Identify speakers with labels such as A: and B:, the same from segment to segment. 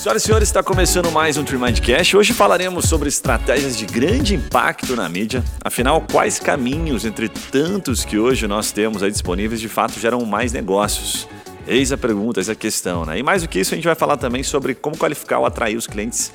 A: Senhoras e senhores, está começando mais um Tremindcast. Hoje falaremos sobre estratégias de grande impacto na mídia. Afinal, quais caminhos, entre tantos que hoje nós temos aí disponíveis, de fato geram mais negócios? Eis a pergunta, eis a questão, né? E mais do que isso, a gente vai falar também sobre como qualificar ou atrair os clientes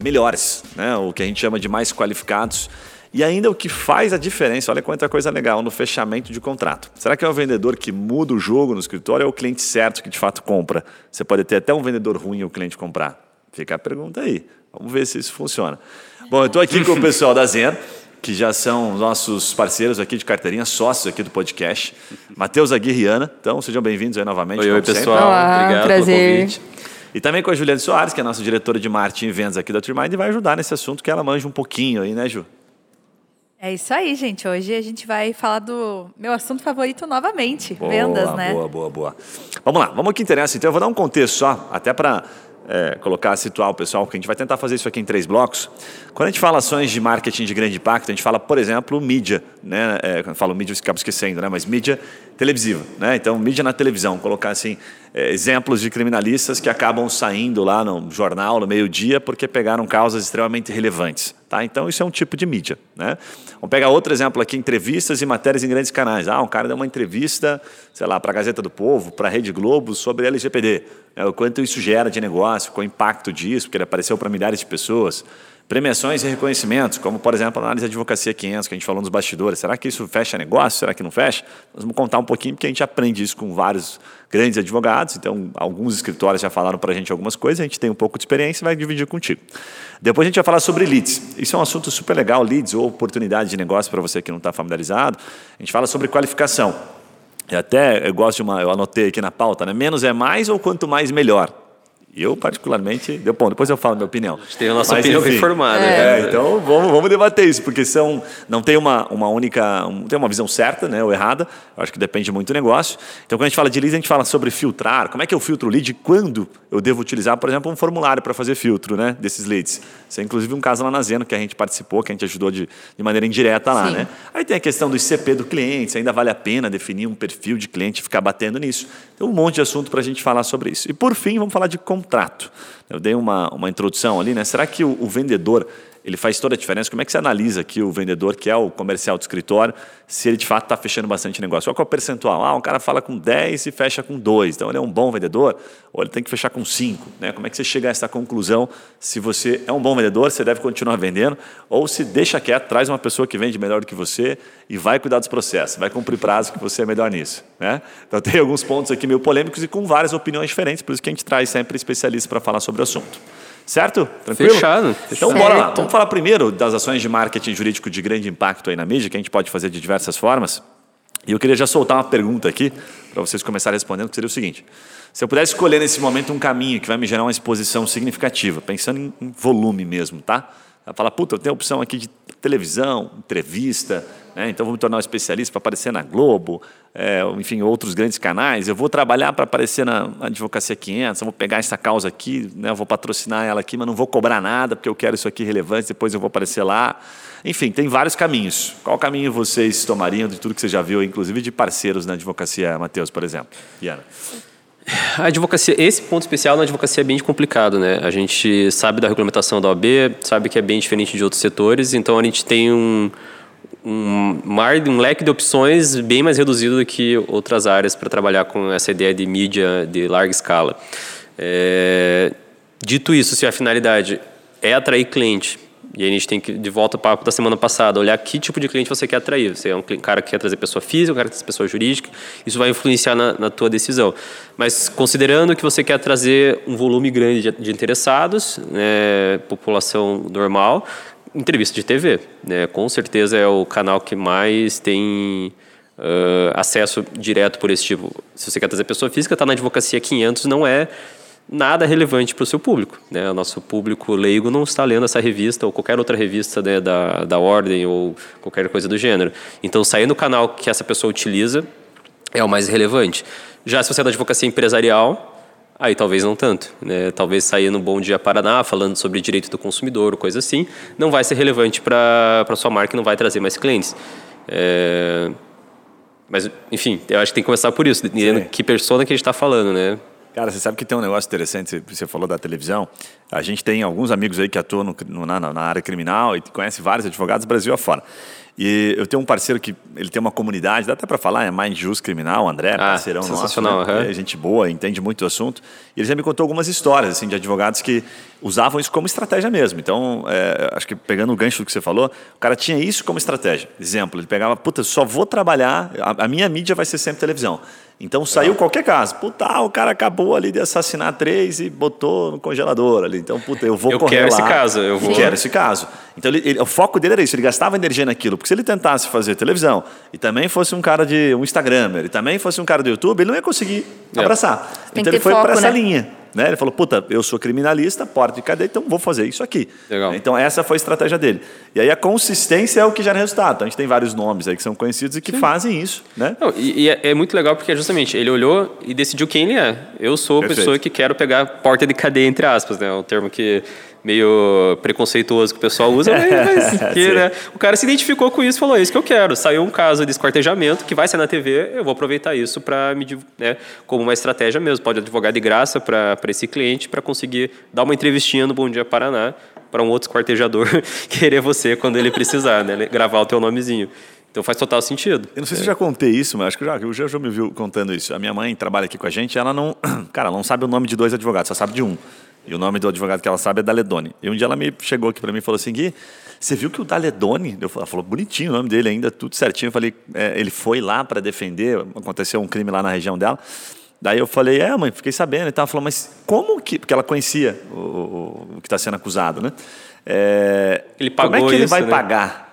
A: melhores, né? O que a gente chama de mais qualificados. E ainda o que faz a diferença, olha quanta coisa legal, no fechamento de contrato. Será que é o vendedor que muda o jogo no escritório ou é o cliente certo que de fato compra? Você pode ter até um vendedor ruim e o cliente comprar. Fica a pergunta aí. Vamos ver se isso funciona. Bom, eu estou aqui com o pessoal da Zen, que já são nossos parceiros aqui de carteirinha, sócios aqui do podcast. Matheus Aguirriana. Então, sejam bem-vindos aí novamente.
B: Oi, oi pessoal.
C: Olá,
B: Obrigado
C: prazer.
B: pelo convite.
A: E também com a Juliane Soares, que é a nossa diretora de marketing e vendas aqui da Trimind, e vai ajudar nesse assunto que ela manja um pouquinho aí, né, Ju?
C: É isso aí, gente. Hoje a gente vai falar do meu assunto favorito novamente,
A: Boa,
C: vendas, né?
A: Boa, boa, boa. Vamos lá, vamos ao que interessa. Então, eu vou dar um contexto só, até para é, colocar, situar o pessoal, porque a gente vai tentar fazer isso aqui em três blocos. Quando a gente fala ações de marketing de grande impacto, a gente fala, por exemplo, mídia. Né? É, quando eu falo mídia, eu acabo esquecendo, né? mas mídia televisiva. Né? Então, mídia na televisão. Colocar assim, é, exemplos de criminalistas que acabam saindo lá no jornal, no meio-dia, porque pegaram causas extremamente relevantes. Tá? Então, isso é um tipo de mídia. Né? Vamos pegar outro exemplo aqui, entrevistas e matérias em grandes canais. Ah, um cara deu uma entrevista, sei lá, para a Gazeta do Povo, para a Rede Globo, sobre LGPD. Né? O quanto isso gera de negócio, qual o impacto disso, porque ele apareceu para milhares de pessoas. Premiações e reconhecimentos, como, por exemplo, a análise de advocacia 500, que a gente falou nos bastidores. Será que isso fecha negócio? Será que não fecha? Nós vamos contar um pouquinho, porque a gente aprende isso com vários grandes advogados. Então, alguns escritórios já falaram para a gente algumas coisas, a gente tem um pouco de experiência e vai dividir contigo. Depois a gente vai falar sobre leads. Isso é um assunto super legal, leads ou oportunidade de negócio para você que não está familiarizado. A gente fala sobre qualificação. E até eu gosto de uma, eu anotei aqui na pauta, né? Menos é mais ou quanto mais melhor? Eu, particularmente, deu bom, depois eu falo a minha opinião.
B: A gente tem a nossa
A: Mas,
B: opinião
A: enfim.
B: bem formada.
A: É,
B: né?
A: então vamos, vamos debater isso, porque são, não tem uma, uma única, não tem uma visão certa né, ou errada, eu acho que depende muito do negócio. Então, quando a gente fala de leads, a gente fala sobre filtrar, como é que eu filtro o lead e quando eu devo utilizar, por exemplo, um formulário para fazer filtro né, desses leads. Isso é inclusive um caso lá na Zeno que a gente participou, que a gente ajudou de, de maneira indireta lá.
C: Sim.
A: Né? Aí tem a questão do ICP do cliente, se ainda vale a pena definir um perfil de cliente e ficar batendo nisso. Tem um monte de assunto para a gente falar sobre isso. E por fim, vamos falar de contrato. Eu dei uma, uma introdução ali, né? Será que o, o vendedor ele faz toda a diferença? Como é que você analisa aqui o vendedor, que é o comercial do escritório, se ele de fato está fechando bastante negócio? Qual é o percentual? Ah, um cara fala com 10 e fecha com 2. Então ele é um bom vendedor ou ele tem que fechar com 5? Né? Como é que você chega a essa conclusão? Se você é um bom vendedor, você deve continuar vendendo, ou se deixa quieto, traz uma pessoa que vende melhor do que você e vai cuidar dos processos, vai cumprir prazo que você é melhor nisso. Né? Então tem alguns pontos aqui meio polêmicos e com várias opiniões diferentes, por isso que a gente traz sempre especialistas para falar sobre o assunto. Certo? Tranquilo?
B: Fechado.
A: Então,
C: Certo.
A: bora lá. Vamos falar primeiro das ações de marketing jurídico de grande impacto aí na mídia, que a gente pode fazer de diversas formas. E eu queria já soltar uma pergunta aqui, para vocês começarem respondendo, que seria o seguinte. Se eu pudesse escolher nesse momento um caminho que vai me gerar uma exposição significativa, pensando em, em volume mesmo, tá? Ela fala, puta, eu tenho a opção aqui de televisão, entrevista, né? então vou me tornar um especialista para aparecer na Globo, é, enfim, outros grandes canais. Eu vou trabalhar para aparecer na Advocacia 500, eu vou pegar essa causa aqui, né? eu vou patrocinar ela aqui, mas não vou cobrar nada, porque eu quero isso aqui relevante, depois eu vou aparecer lá. Enfim, tem vários caminhos. Qual caminho vocês tomariam de tudo que você já viu, inclusive de parceiros na Advocacia, Matheus, por exemplo? Iana.
B: A advocacia, esse ponto especial na advocacia é bem complicado, né? A gente sabe da regulamentação da OAB, sabe que é bem diferente de outros setores, então a gente tem um, um mar, um leque de opções bem mais reduzido do que outras áreas para trabalhar com essa ideia de mídia de larga escala. É, dito isso, se a finalidade é atrair cliente, e aí a gente tem que, de volta ao papo da semana passada, olhar que tipo de cliente você quer atrair. Você é um cara que quer trazer pessoa física, um cara que quer trazer pessoa jurídica, isso vai influenciar na, na tua decisão. Mas considerando que você quer trazer um volume grande de, de interessados, né, população normal, entrevista de TV. Né, com certeza é o canal que mais tem ah, acesso direto por esse tipo. Se você quer trazer pessoa física, está na Advocacia 500, não é nada relevante para o seu público. Né? O nosso público leigo não está lendo essa revista ou qualquer outra revista né, da, da ordem ou qualquer coisa do gênero. Então, sair no canal que essa pessoa utiliza é o mais relevante. Já se você é da advocacia empresarial, aí talvez não tanto. Né? Talvez sair no Bom Dia Paraná falando sobre direito do consumidor ou coisa assim, não vai ser relevante para a sua marca e não vai trazer mais clientes. É... Mas, enfim, eu acho que tem que começar por isso, entendendo que persona que a gente está falando, né?
A: Cara, você sabe que tem um negócio interessante, você falou da televisão. A gente tem alguns amigos aí que atuam no, no, na, na, área criminal e conhece vários advogados Brasil afora. E eu tenho um parceiro que ele tem uma comunidade, dá até para falar, é Mind Jus Criminal, André, ah, parceirão
B: sensacional,
A: nosso, né? é gente boa, entende muito do assunto. E ele já me contou algumas histórias assim de advogados que usavam isso como estratégia mesmo. Então, é, acho que pegando o gancho do que você falou, o cara tinha isso como estratégia. Exemplo, ele pegava, puta, só vou trabalhar, a, a minha mídia vai ser sempre televisão. Então saiu qualquer caso. Puta, o cara acabou ali de assassinar três e botou no congelador ali. Então, puta, eu vou
B: eu
A: correr
B: quero
A: lá.
B: esse caso. Eu vou...
A: quero esse caso. Então, ele, ele, o foco dele era isso. Ele gastava energia naquilo. Porque se ele tentasse fazer televisão e também fosse um cara de um Instagramer e também fosse um cara do YouTube, ele não ia conseguir é. abraçar.
C: Tem
A: então, ele foi para essa
C: né?
A: linha. Né? Ele falou, puta, eu sou criminalista, porta de cadeia, então vou fazer isso aqui.
B: Legal.
A: Então essa foi a estratégia dele. E aí a consistência é o que gera resultado. Então, a gente tem vários nomes aí que são conhecidos e que Sim. fazem isso. Né?
B: Não, e, e é, é, muito legal porque justamente ele olhou e decidiu quem ele é. Eu sou a Perfeito. pessoa que quero pegar porta de cadeia, entre aspas, né? É um termo que meio preconceituoso que o pessoal usa, mas que, né, o cara se identificou com isso e falou: é isso que eu quero. Saiu um caso de esquartejamento que vai sair na TV, eu vou aproveitar isso para me né, como uma estratégia mesmo. Pode advogar de graça para esse cliente para conseguir dar uma entrevistinha no Bom Dia Paraná para um outro esquartejador querer você quando ele precisar, né, gravar o teu nomezinho. Então faz total sentido.
A: Eu não sei se eu já contei isso, mas acho que já, o já me viu contando isso. A minha mãe trabalha aqui com a gente, ela não, cara, ela não sabe o nome de dois advogados, só sabe de um. E o nome do advogado que ela sabe é Daledoni. E um dia ela me chegou aqui para mim e falou assim: Gui, você viu que o Daledoni, ela falou bonitinho o nome dele ainda, tudo certinho. Eu falei: é, ele foi lá para defender, aconteceu um crime lá na região dela. Daí eu falei: é, mãe, fiquei sabendo. E ela falou: mas como que. Porque ela conhecia o, o, o que está sendo acusado, né? É,
B: ele pagou
A: como é que ele
B: isso,
A: vai
B: né?
A: pagar?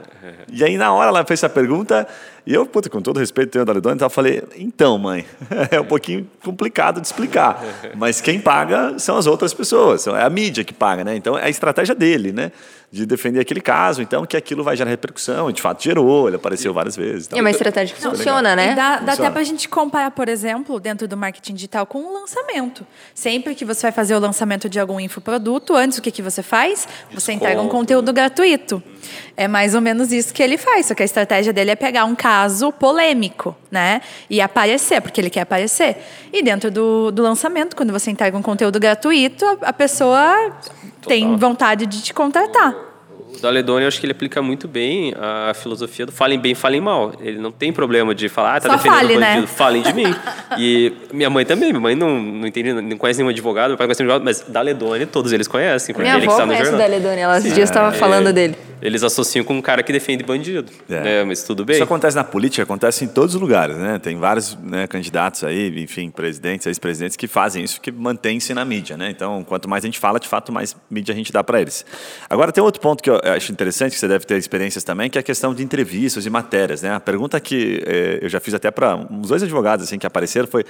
A: E aí, na hora, ela fez essa pergunta, e eu, puta, com todo respeito, tenho a Daledoni, então eu falei, então, mãe, é um pouquinho complicado de explicar, mas quem paga são as outras pessoas, é a mídia que paga, né? Então, é a estratégia dele, né? De defender aquele caso, então que aquilo vai gerar repercussão, e de fato gerou, ele apareceu várias vezes. Então,
D: é uma estratégia que funciona, né?
C: E dá, dá até para a gente comparar, por exemplo, dentro do marketing digital com o lançamento. Sempre que você vai fazer o lançamento de algum infoproduto, antes o que, que você faz? Você entrega um conteúdo gratuito. É mais ou menos isso que ele faz, só que a estratégia dele é pegar um caso polêmico, né? E aparecer, porque ele quer aparecer. E dentro do, do lançamento, quando você entrega um conteúdo gratuito, a, a pessoa tem vontade de te contratar.
B: O Daledoni, eu acho que ele aplica muito bem a filosofia do falem bem, falem mal. Ele não tem problema de falar, ah, tá
C: Só
B: defendendo
C: fale,
B: o bandido,
C: né?
B: falem de mim. E minha mãe também, minha mãe não, não entende, não conhece nenhum advogado, meu pai não conhece nenhum advogado, mas Daledoni todos eles conhecem, porque
D: Minha
B: ele que
D: avó
B: está no
D: conhece o
B: jornal.
D: Daledoni, ela esses dias estava falando
B: É,
D: dele.
B: Eles associam com um cara que defende bandido.
A: É.
B: né? Mas tudo bem.
A: Isso acontece na política, acontece em todos os lugares, né? Tem vários né, candidatos aí, enfim, presidentes, ex-presidentes que fazem isso, que mantêm-se na mídia, né? Então, quanto mais a gente fala, de fato, mais mídia a gente dá para eles. Agora, tem outro ponto que eu acho interessante, que você deve ter experiências também, que é a questão de entrevistas e matérias, né? A pergunta que eh, eu já fiz até para uns dois advogados assim que apareceram foi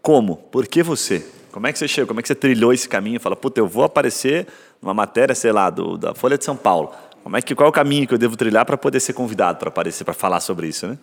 A: como? Por que você? Como é que você chegou? Como é que você trilhou esse caminho? Fala, puta, eu vou aparecer numa matéria, sei lá, do, da Folha de São Paulo. Como é que, qual é o caminho que eu devo trilhar para poder ser convidado para aparecer, para falar sobre isso, né?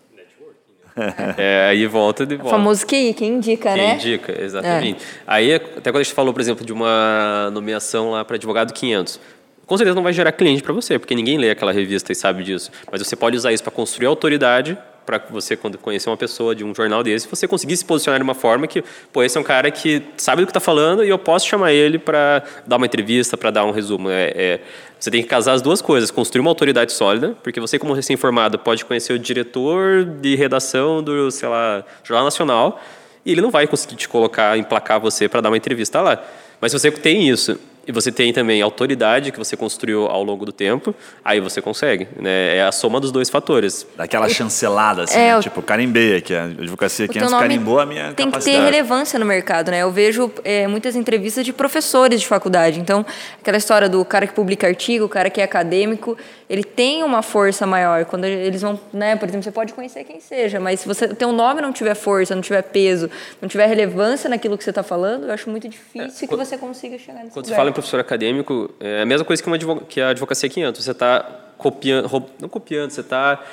B: É, aí volta de
D: O
B: volta.
D: famoso QI, quem indica,
B: Quem
D: né?
B: indica, exatamente. Aí, até quando a gente falou, por exemplo, de uma nomeação lá para advogado 500, com certeza não vai gerar cliente para você, porque ninguém lê aquela revista e sabe disso. Mas você pode usar isso para construir autoridade para você, quando conhecer uma pessoa de um jornal desse, você conseguir se posicionar de uma forma que, pô, esse é um cara que sabe do que está falando e eu posso chamar ele para dar uma entrevista, para dar um resumo. É, é- você tem que casar as duas coisas, construir uma autoridade sólida, porque você, como recém-formado, pode conhecer o diretor de redação do, sei lá, Jornal Nacional, e ele não vai conseguir te colocar, emplacar você para dar uma entrevista lá. Mas se você tem isso e você tem também autoridade que você construiu ao longo do tempo, aí você consegue. Né? É a soma dos dois fatores.
A: Daquela chancelada, assim,
D: É,
A: né?
D: o-
A: tipo, carimbei aqui, a advocacia 500
D: nome
A: carimbou a minha
D: tem que ter
A: capacidade.
D: relevância no mercado, né? Eu vejo é, muitas entrevistas de professores de faculdade. Então, aquela história do cara que publica artigo, o cara que é acadêmico, ele tem uma força maior. Quando eles vão, né? Por exemplo, você pode conhecer quem seja, mas se você teu nome não tiver força, não tiver peso, não tiver relevância naquilo que você está falando, eu acho muito difícil que você consiga chegar nesse
B: Quando você
D: lugar.
B: fala em professor acadêmico, é a mesma coisa que, uma que a advocacia 500. Você está copiando, não copiando, você está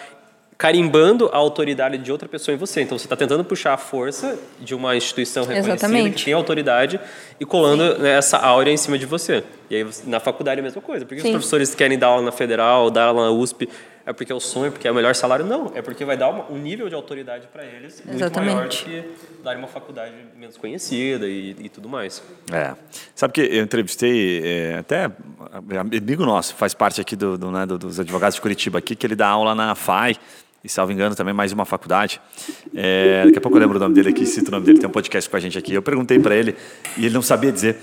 B: carimbando a autoridade de outra pessoa em você. Então, você está tentando puxar a força de uma instituição reconhecida
D: Exatamente.
B: que tem autoridade e colando né, essa áurea em cima de você. E aí, na faculdade, é a mesma coisa. Por que os professores querem dar aula na Federal, dar aula na USP? É porque é o sonho, porque é o melhor salário. Não, é porque vai dar uma, um nível de autoridade para eles muito
D: Exatamente.
B: maior do que dar uma faculdade menos conhecida e, e tudo mais.
A: É. Sabe que eu entrevistei é, até amigo nosso, faz parte aqui do, do, né, dos advogados de Curitiba aqui, que ele dá aula na FAI, e salvo engano também mais uma faculdade. É, daqui a pouco eu lembro o nome dele aqui, cito o nome dele, tem um podcast com a gente aqui. Eu perguntei para ele e ele não sabia dizer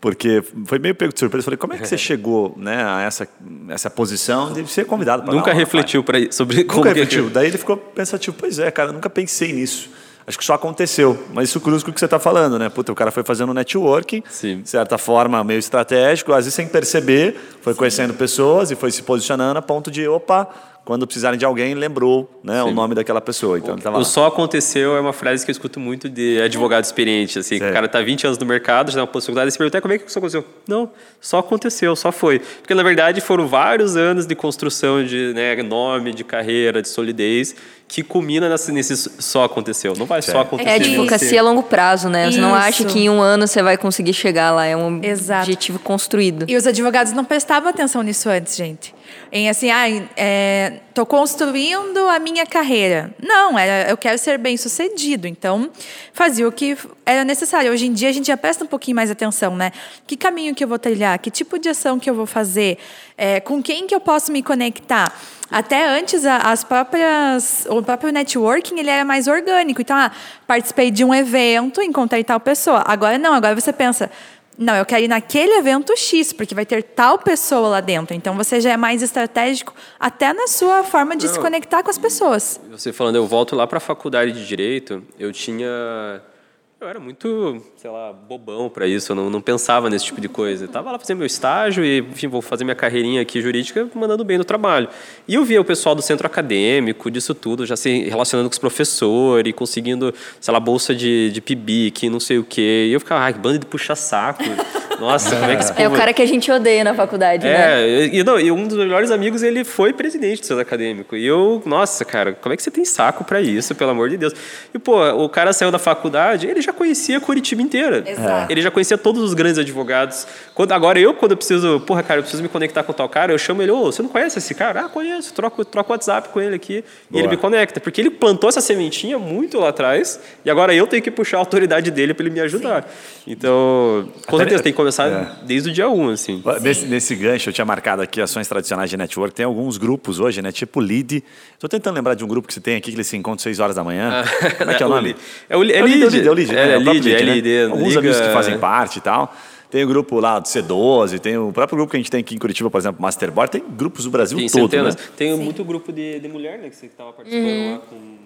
A: porque foi meio pego de surpresa. Falei, como é que você chegou né, a essa, essa posição de ser convidado para
B: Nunca refletiu pra, sobre como
A: Nunca refletiu. Daí ele ficou pensativo, pois é, cara, nunca pensei nisso. Acho que só aconteceu. Mas isso cruza com o que você está falando, né? Puta, o cara foi fazendo networking,
B: Sim.
A: de certa forma, meio estratégico, às vezes sem perceber, foi conhecendo pessoas e foi se posicionando a ponto de, opa, quando precisarem de alguém, lembrou né, o nome daquela pessoa. Então,
B: O só aconteceu é uma frase que eu escuto muito de advogado experiente. Assim, que o cara tá 20 anos no mercado, já tem uma possibilidade, e se perguntar como é que isso aconteceu. Não, só aconteceu, só foi. Porque, na verdade, foram vários anos de construção de né, nome, de carreira, de solidez, que culmina nesse, nesse só aconteceu. Não vai só acontecer.
D: É advocacia a longo prazo, né? Você não acha que em um ano você vai conseguir chegar lá. É um
C: Exato.
D: objetivo construído.
C: E os advogados não prestavam atenção nisso antes, gente. Em assim, ah, é, tô construindo a minha carreira. Não, era, eu quero ser bem sucedido. Então, fazia o que era necessário. Hoje em dia a gente já presta um pouquinho mais atenção, né? Que caminho que eu vou trilhar? Que tipo de ação que eu vou fazer? É, com quem que eu posso me conectar? Até antes, as próprias, o próprio networking ele era mais orgânico. Então, ah, participei de um evento, encontrei tal pessoa. Agora não, agora você pensa, não, eu quero ir naquele evento X, porque vai ter tal pessoa lá dentro. Então você já é mais estratégico até na sua forma de se conectar com as pessoas.
B: Você falando, eu volto lá para a faculdade de direito, eu tinha eu era muito, sei lá, bobão para isso, eu não, não pensava nesse tipo de coisa. Eu tava lá fazendo meu estágio e, enfim, vou fazer minha carreirinha aqui jurídica, mandando bem no trabalho. E eu via o pessoal do centro acadêmico, disso tudo, já se relacionando com os professores, conseguindo, sei lá, bolsa de, de PIBIC, não sei o quê. E eu ficava, ai, que banda de puxa-saco. Nossa, como é que esse
D: É o
B: povo-
D: cara que a gente odeia na faculdade, né?
B: é, e, não, e um dos melhores amigos, ele foi presidente do centro acadêmico. E eu, nossa, cara, como é que você tem saco pra isso, pelo amor de Deus? E, pô, o cara saiu da faculdade, ele já conhecia Curitiba inteira.
C: Exato.
B: Ele já conhecia todos os grandes advogados. Quando, agora, eu, quando eu preciso, porra, cara, eu preciso me conectar com tal cara, eu chamo ele, ô, você não conhece esse cara? Ah, conheço, troco, troco WhatsApp com ele aqui. E
A: Boa.
B: ele me conecta, porque ele plantou essa sementinha muito lá atrás, e agora eu tenho que puxar a autoridade dele para ele me ajudar. Então, com
A: Até-
B: certeza, tem que começar
A: É.
B: desde o dia 1, assim.
A: Nesse, nesse gancho, eu tinha marcado aqui ações tradicionais de network. Tem alguns grupos hoje, né? Tipo Lead. Estou tentando lembrar de um grupo que você tem aqui, que eles se encontram 6 horas da manhã. Como é que é o nome?
B: É o, é
A: É o Lead, é o
B: Lead,
A: Lead, é o Lead, né?
B: É,
A: o próprio
B: Lead, é
A: né?
B: Lead,
A: Alguns
B: liga-
A: amigos que fazem parte e tal. Tem o grupo lá do C12, tem o próprio grupo que a gente tem aqui em Curitiba, por exemplo, Masterboard. Tem grupos do Brasil
B: Tem
A: todo,
B: centenas.
A: né?
B: Tem muito grupo de, de mulher, né? Que você estava participando lá com...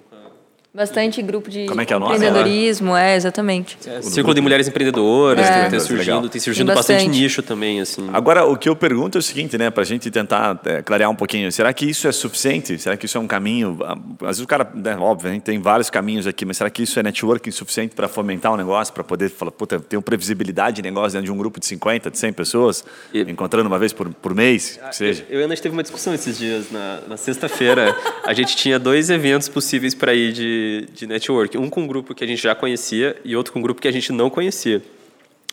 D: Bastante grupo de
A: Como é que é o
D: empreendedorismo, é, exatamente.
B: a- É, Círculo de Mulheres Empreendedoras,
D: É.
B: tem, tem surgindo,
A: Legal.
B: tem surgindo
D: Tem
B: bastante
D: bastante.
B: nicho também, assim.
A: Agora, o que eu pergunto é o seguinte, né, para a gente tentar é, clarear um pouquinho. Será que isso é suficiente? Será que isso é um caminho? Ah, Às vezes o cara, né, óbvio, a gente tem vários caminhos aqui, mas será que isso é networking suficiente para fomentar um negócio, para poder falar, puta, eu tenho previsibilidade de negócio dentro de um grupo de 50, de 100 pessoas,
B: E-
A: encontrando uma vez por, por mês, que seja?
B: Eu e a Ana, a gente teve uma discussão esses dias. Na, na sexta-feira, a gente tinha dois eventos possíveis para ir de, de network. Um com um grupo que a gente já conhecia e outro com um grupo que a gente não conhecia.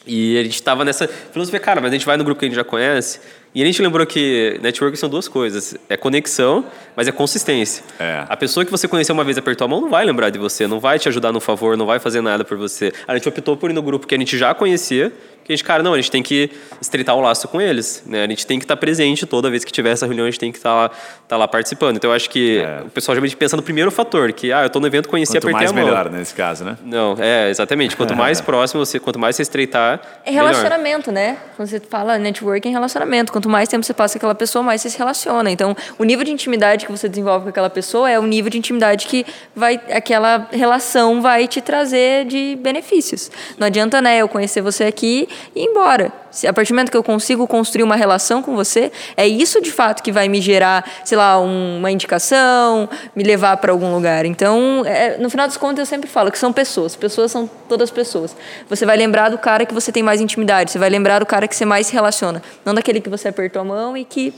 B: E a gente estava nessa filosofia, cara, mas a gente vai no grupo que a gente já conhece. E a gente lembrou que network são duas coisas: é conexão, mas é consistência.
A: É.
B: A pessoa que você conheceu uma vez apertou a mão não vai lembrar de você, não vai te ajudar no favor, não vai fazer nada por você. A gente optou por ir no grupo que a gente já conhecia, que a gente, cara, não, a gente tem que estreitar o laço com eles, né? A gente tem que estar presente toda vez que tiver essa reunião, a gente tem que estar lá, tá lá participando. Então eu acho que
A: É.
B: o pessoal geralmente pensa no primeiro fator, que ah, eu tô no evento, conheci,
A: Quanto
B: apertei
A: mais
B: a mão.
A: melhor nesse caso, né?
B: Não, é, exatamente. Quanto mais próximo você, quanto mais você estreitar,
D: É
B: melhor.
D: relacionamento, né? Quando você fala networking, é relacionamento. Quanto mais tempo você passa com aquela pessoa, mais você se relaciona. Então, o nível de intimidade que você desenvolve com aquela pessoa é o nível de intimidade que vai, aquela relação vai te trazer de benefícios. Não adianta, né, eu conhecer você aqui e ir embora. A partir do momento que eu consigo construir uma relação com você, é isso de fato que vai me gerar, sei lá, um- uma indicação, me levar para algum lugar. Então, é, no final das contas, eu sempre falo que são pessoas. Pessoas são todas pessoas. Você vai lembrar do cara que você tem mais intimidade, você vai lembrar do cara que você mais se relaciona, não daquele que você apertou a mão e que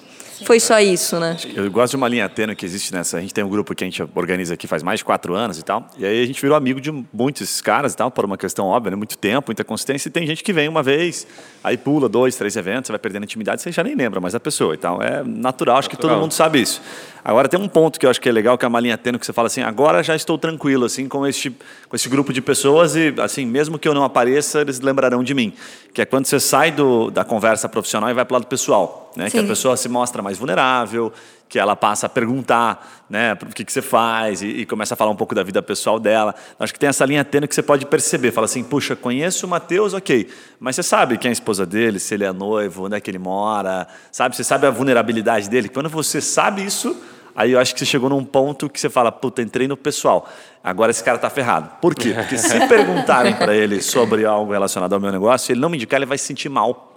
D: foi só isso, né?
A: Eu gosto de uma linha tênue que existe nessa. A gente tem um grupo que a gente organiza aqui faz mais de quatro anos e tal. E aí a gente virou amigo de muitos desses caras e tal, por uma questão óbvia, né? muito tempo, muita consistência. E tem gente que vem uma vez, aí pula dois, três eventos, você vai perdendo intimidade, você já nem lembra mais da pessoa e tal. É natural, acho que todo mundo sabe isso. Agora tem um ponto que eu acho que é legal, que é uma linha tênue que você fala assim, agora já estou tranquilo assim com este com esse grupo de pessoas e assim, mesmo que eu não apareça, eles lembrarão de mim. Que é quando você sai do, da conversa profissional e vai para o lado pessoal, né? Que a pessoa se mostra mais vulnerável, que ela passa a perguntar, né, o que, que você faz e, e, começa a falar um pouco da vida pessoal dela. Acho que tem essa linha tênue que você pode perceber. Fala assim, puxa, conheço o Matheus, ok, mas você sabe quem é a esposa dele, se ele é noivo, onde é que ele mora, sabe? Você sabe a vulnerabilidade dele. Quando você sabe isso, aí eu acho que você chegou num ponto que você fala, puta, entrei no pessoal. Agora esse cara tá ferrado. Por quê? Porque se perguntarem para ele sobre algo relacionado ao meu negócio, ele não me indicar, ele vai se sentir mal.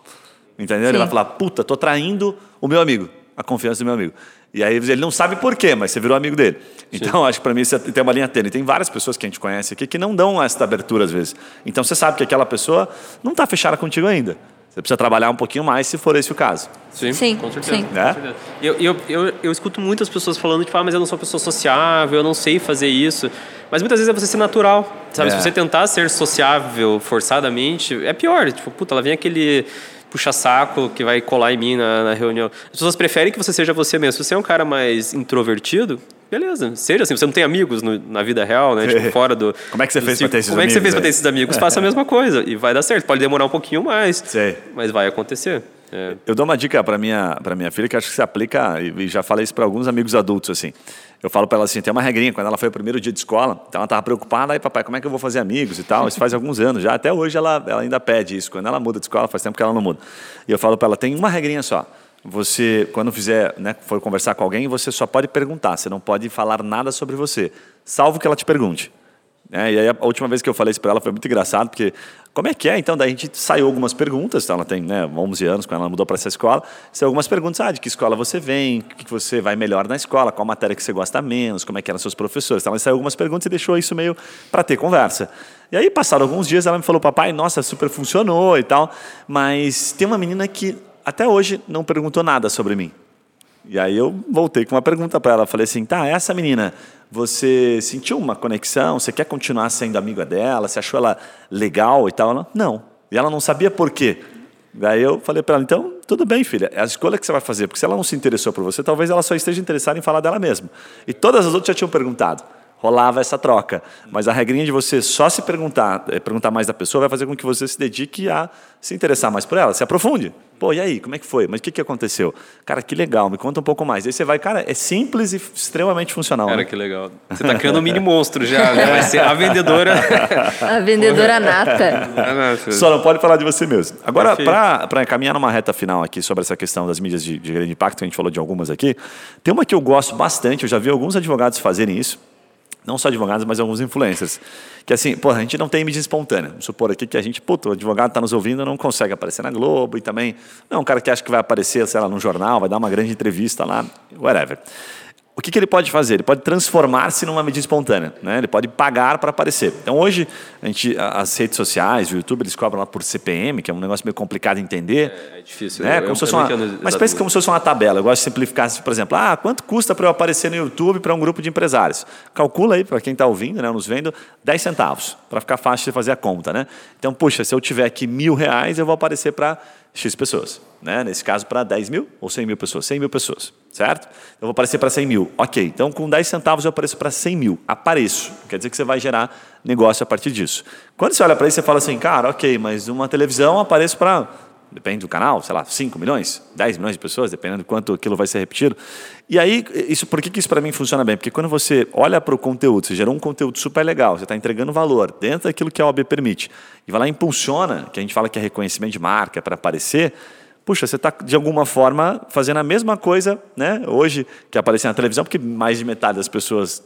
A: Entendeu? Sim. Ele vai falar, puta, tô traindo o meu amigo, a confiança do meu amigo. E aí ele não sabe por quê, mas você virou amigo dele. Então, Sim. acho que para mim você tem uma linha tênue. Tem várias pessoas que a gente conhece aqui que não dão essa abertura às vezes. Então você sabe que aquela pessoa não está fechada contigo ainda. Você precisa trabalhar um pouquinho mais se for esse o caso.
B: Sim, Sim. com certeza. Sim. É? Com certeza. Eu, eu, eu, eu, escuto muitas pessoas falando, tipo, ah, mas eu não sou uma pessoa sociável, eu não sei fazer isso. Mas muitas vezes é você ser natural, sabe? É. Se você tentar ser sociável forçadamente, é pior. Tipo, puta, ela vem aquele puxa-saco que vai colar em mim na, na, reunião. As pessoas preferem que você seja você mesmo. Se você é um cara mais introvertido, beleza, seja assim. Você não tem amigos no, na vida real, né? Tipo, fora do.
A: Como é que você fez para ter esses
B: Como
A: amigos?
B: Como é que você fez para ter esses amigos? Faça a mesma coisa e vai dar certo. Pode demorar um pouquinho mais, Sei. mas vai acontecer.
A: É. Eu dou uma dica para minha para minha filha que acho que se aplica e já falei isso para alguns amigos adultos assim. Eu falo para ela assim, tem uma regrinha quando ela foi o primeiro dia de escola, então ela estava preocupada, aí papai, como é que eu vou fazer amigos e tal? Isso faz alguns anos já, até hoje ela, ela ainda pede isso. Quando ela muda de escola, faz tempo que ela não muda. E eu falo para ela, tem uma regrinha só. Você, quando fizer, né, for conversar com alguém, você só pode perguntar, você não pode falar nada sobre você, salvo que ela te pergunte. É, e aí a última vez que eu falei isso para ela foi muito engraçado, porque como é que é? Então, daí a gente saiu algumas perguntas, então ela tem né, 11 anos, quando ela mudou para essa escola, saiu algumas perguntas, ah, de que escola você vem, o que você vai melhor na escola, qual matéria que você gosta menos, como é que eram seus professores. Então, ela saiu algumas perguntas e deixou isso meio para ter conversa. E aí, passaram alguns dias, ela me falou, papai, nossa, super funcionou e tal, mas tem uma menina que até hoje não perguntou nada sobre mim. E aí eu voltei com uma pergunta para ela. Falei assim: tá, essa menina, você sentiu uma conexão? Você quer continuar sendo amiga dela? Você achou ela legal e tal? Ela, não. E ela não sabia por quê. Daí eu falei para ela: então, tudo bem, filha, é a escolha que você vai fazer, porque se ela não se interessou por você, talvez ela só esteja interessada em falar dela mesma. E todas as outras já tinham perguntado rolava essa troca. Mas a regrinha de você só se perguntar, é, perguntar mais da pessoa, vai fazer com que você se dedique a se interessar mais por ela, se aprofunde. Pô, e aí, como é que foi? Mas o que, que aconteceu? Cara, que legal, me conta um pouco mais. Aí você vai, cara, é simples e extremamente funcional.
B: Cara,
A: né?
B: que legal. Você está criando um mini monstro já, né? Vai ser a vendedora.
D: a vendedora nata.
A: Só não pode falar de você mesmo. Agora, para caminhar numa reta final aqui sobre essa questão das mídias de, de grande impacto, que a gente falou de algumas aqui, tem uma que eu gosto bastante, eu já vi alguns advogados fazerem isso não só advogados, mas alguns influencers. Que assim, pô, a gente não tem mídia espontânea. Vamos supor aqui que a gente, puto, o advogado está nos ouvindo não consegue aparecer na Globo e também não é um cara que acha que vai aparecer, sei lá, no jornal, vai dar uma grande entrevista lá, whatever o que, que, ele pode fazer? Ele pode transformar-se numa mídia espontânea, né? ele pode pagar para aparecer. Então, hoje, a gente, as redes sociais, o YouTube, eles cobram lá por CPM, que é um negócio meio complicado de entender.
B: É, é difícil.
A: Né? Como se fosse uma, mas pense como se fosse uma tabela. Eu gosto de simplificar, por exemplo, ah, quanto custa para eu aparecer no YouTube para um grupo de empresários? Calcula aí, para quem está ouvindo, né, nos vendo, 10 centavos, para ficar fácil de fazer a conta. Né? Então, puxa, se eu tiver aqui mil reais, eu vou aparecer para X pessoas. Né? Nesse caso, para 10 mil ou 100 mil pessoas? 100 mil pessoas, certo? Eu vou aparecer para 100 mil. Ok, então com 10 centavos eu apareço para 100 mil. Apareço. Quer dizer que você vai gerar negócio a partir disso. Quando você olha para isso, você fala assim, cara, ok, mas uma televisão apareço para depende do canal, sei lá, 5 milhões, 10 milhões de pessoas, dependendo de quanto aquilo vai ser repetido. E aí, isso, por que, que isso para mim funciona bem? Porque quando você olha para o conteúdo, você gerou um conteúdo super legal, você está entregando valor dentro daquilo que a OAB permite, e vai lá e impulsiona, que a gente fala que é reconhecimento de marca para aparecer, puxa, você está de alguma forma fazendo a mesma coisa, né? Hoje que aparece na televisão, porque mais de metade das pessoas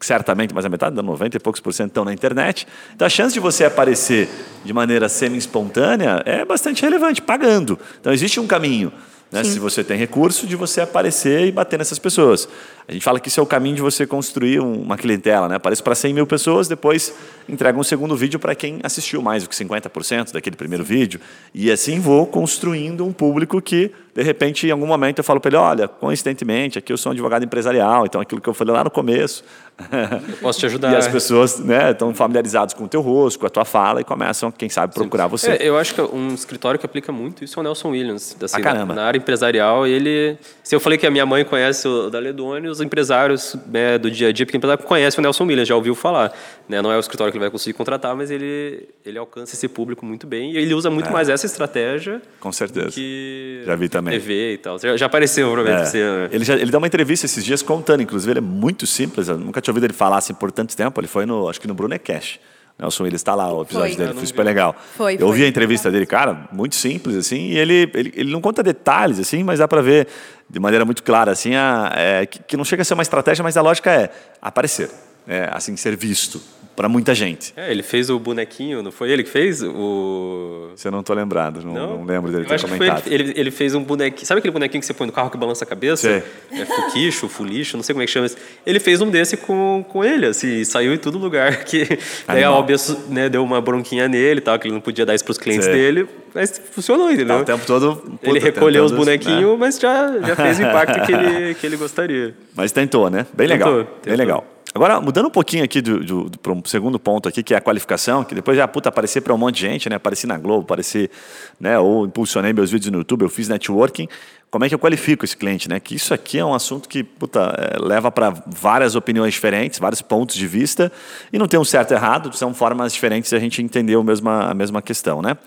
A: certamente mais da metade, 90 e poucos por cento estão na internet. Então a chance de você aparecer de maneira semi-espontânea é bastante relevante, pagando. Então existe um caminho. Né? Se você tem recurso, de você aparecer e bater nessas pessoas. A gente fala que isso é o caminho de você construir uma clientela. Né? Aparece para 100 mil pessoas, depois entrega um segundo vídeo para quem assistiu mais do que 50% daquele primeiro vídeo. E assim vou construindo um público que, de repente, em algum momento eu falo para ele: olha, coincidentemente, aqui eu sou um advogado empresarial, então aquilo que eu falei lá no começo.
B: Eu posso te ajudar.
A: e as pessoas né, estão familiarizadas com o teu rosto, com a tua fala e começam, quem sabe, procurar Sim. você.
B: É, eu acho que um escritório que aplica muito isso é o Nelson Williams.
A: Assim, ah, caramba.
B: Na, na área empresarial, ele. Se eu falei que a minha mãe conhece o Daledoni, os empresários né, do dia a dia, porque empresário conhece o Nelson Williams, já ouviu falar. Né? Não é o escritório que ele vai conseguir contratar, mas ele, ele alcança esse público muito bem e ele usa muito é. mais essa estratégia.
A: Com certeza.
B: Que
A: já vi também.
B: TV e tal. Já, já apareceu, provavelmente. É. Você, né?
A: ele, já, ele dá uma entrevista esses dias contando, inclusive, ele é muito simples. Eu nunca tinha ouvido ele falar assim por tanto tempo. Ele foi no, acho que no Brunecast. Nelson ele está lá, o episódio foi. dele, foi super legal.
C: Foi,
A: eu ouvi a entrevista dele, cara, muito simples, assim, e ele, ele, ele não conta detalhes, assim, mas dá para ver de maneira muito clara, assim, a, é, que, que, não chega a ser uma estratégia, mas a lógica é aparecer, é, assim, ser visto para muita gente.
B: É, ele fez o bonequinho, não foi ele que fez? O...
A: Você não tô lembrado, não, não? não lembro dele eu ter comentado.
B: Ele, ele, ele, fez um bonequinho, sabe aquele bonequinho que você põe no carro que balança a cabeça?
A: Sei.
B: É fuquicho, fulicho, não sei como é que chama isso. Ele fez um desse com, com ele, assim, saiu em todo lugar. Que daí a OAB né, deu uma bronquinha nele, tal, que ele não podia dar isso para os clientes Sei. dele, mas funcionou, entendeu? Tá,
A: o tempo todo.
B: Puta, ele recolheu os bonequinhos, né? mas já, já fez o impacto que ele, que ele gostaria.
A: Mas tentou, né? Bem tentou, legal. Tentou. Bem legal. Agora, mudando um pouquinho aqui do, do, do para um segundo ponto aqui, que é a qualificação, que depois já puta aparecer para um monte de gente, né? Apareci na Globo, apareci, né? Ou impulsionei meus vídeos no YouTube, eu fiz networking. Como é que eu qualifico esse cliente, né? Que isso aqui é um assunto que puta, é, leva para várias opiniões diferentes, vários pontos de vista, e não tem um certo e errado, são formas diferentes de a gente entender a mesma, a mesma questão, né?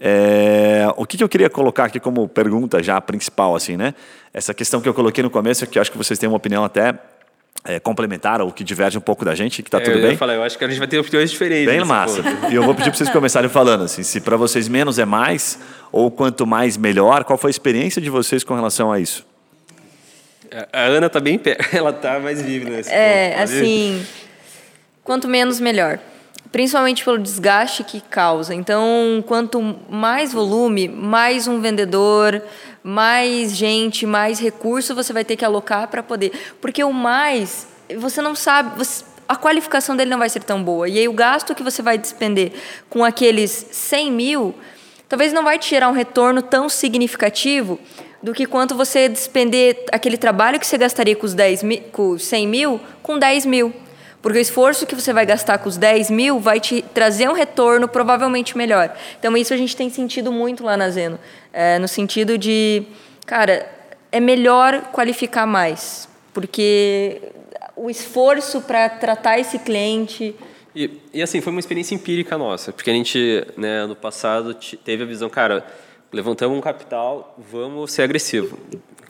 A: É, o que, que eu queria colocar aqui como pergunta já principal, assim, né? Essa questão que eu coloquei no começo, que eu acho que vocês têm uma opinião até é, complementar ou que diverge um pouco da gente, que está é, tudo bem.
B: Eu, falar, eu acho que a gente vai ter opiniões diferentes.
A: Bem massa. E eu vou pedir para vocês começarem falando assim, se para vocês menos é mais ou quanto mais melhor, qual foi a experiência de vocês com relação a isso?
B: A Ana está bem, ela está mais viva nesse
D: É, ponto, assim, quanto menos melhor. Principalmente pelo desgaste que causa. Então, quanto mais volume, mais um vendedor, mais gente, mais recurso você vai ter que alocar para poder. Porque o mais, você não sabe, você, a qualificação dele não vai ser tão boa. E aí o gasto que você vai despender com aqueles 100 mil, talvez não vai te gerar um retorno tão significativo do que quanto você despender aquele trabalho que você gastaria com os, 10 mil, com 100 mil com 10 mil. Porque o esforço que você vai gastar com os 10 mil vai te trazer um retorno provavelmente melhor. Então, isso a gente tem sentido muito lá na Zeno. É, no sentido de, cara, é melhor qualificar mais. Porque o esforço para tratar esse cliente.
B: E, e, assim, foi uma experiência empírica nossa. Porque a gente, né, ano passado, teve a visão, cara, levantamos um capital, vamos ser agressivo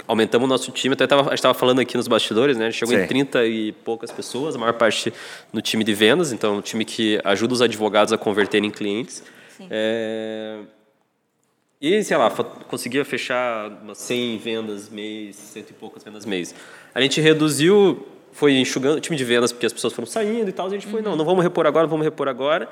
B: aumentamos o nosso time. Até tava, a gente estava falando aqui nos bastidores, né? A gente chegou Sim. em 30 e poucas pessoas, a maior parte no time de vendas, então um time que ajuda os advogados a converterem em clientes. É... E, sei lá, conseguia fechar umas 100 vendas mês, cento e poucas vendas mês. A gente reduziu, foi enxugando o time de vendas, porque as pessoas foram saindo e tal. A gente foi, não, não vamos repor agora, vamos repor agora.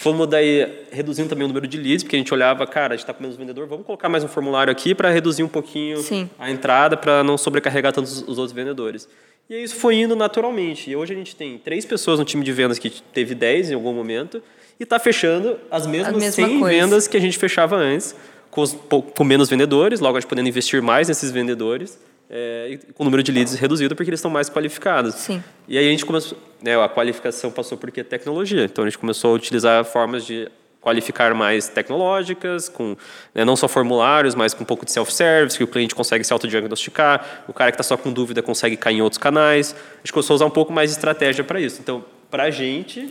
B: Fomos daí reduzindo também o número de leads, porque a gente olhava, cara, a gente está com menos vendedor, vamos colocar mais um formulário aqui para reduzir um pouquinho
D: Sim.
B: a entrada, para não sobrecarregar tanto os, os outros vendedores. E isso foi indo naturalmente. E hoje a gente tem três pessoas no time de vendas que teve 10 em algum momento e está fechando as mesmas mesma 100 coisa. vendas que a gente fechava antes, com, os, com menos vendedores, logo a gente podendo investir mais nesses vendedores é, com o número de leads reduzido porque eles estão mais qualificados.
D: Sim.
B: E aí a gente começou, né, a qualificação passou porque tecnologia. Então a gente começou a utilizar formas de qualificar mais tecnológicas, com né, não só formulários, mas com um pouco de self-service, que o cliente consegue se autodiagnosticar, o cara que está só com dúvida consegue cair em outros canais. A gente começou a usar um pouco mais de estratégia para isso. Então, para a gente,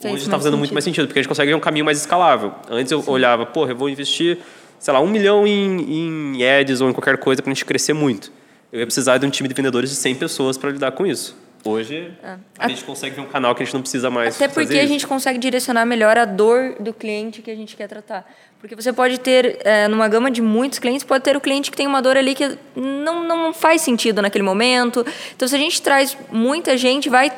B: Fez hoje está fazendo sentido. muito mais sentido, porque a gente consegue um caminho mais escalável. Antes eu Sim. olhava, porra, eu vou investir, sei lá, um milhão em, em ads ou em qualquer coisa para a gente crescer muito eu ia precisar de um time de vendedores de 100 pessoas para lidar com isso. Hoje, é. a, gente consegue ver um canal que a gente não precisa mais
D: Até porque a gente consegue direcionar melhor a dor do cliente que a gente quer tratar. Porque você pode ter, é, numa gama de muitos clientes, pode ter o cliente que tem uma dor ali que não, não faz sentido naquele momento. Então, se a gente traz muita gente, vai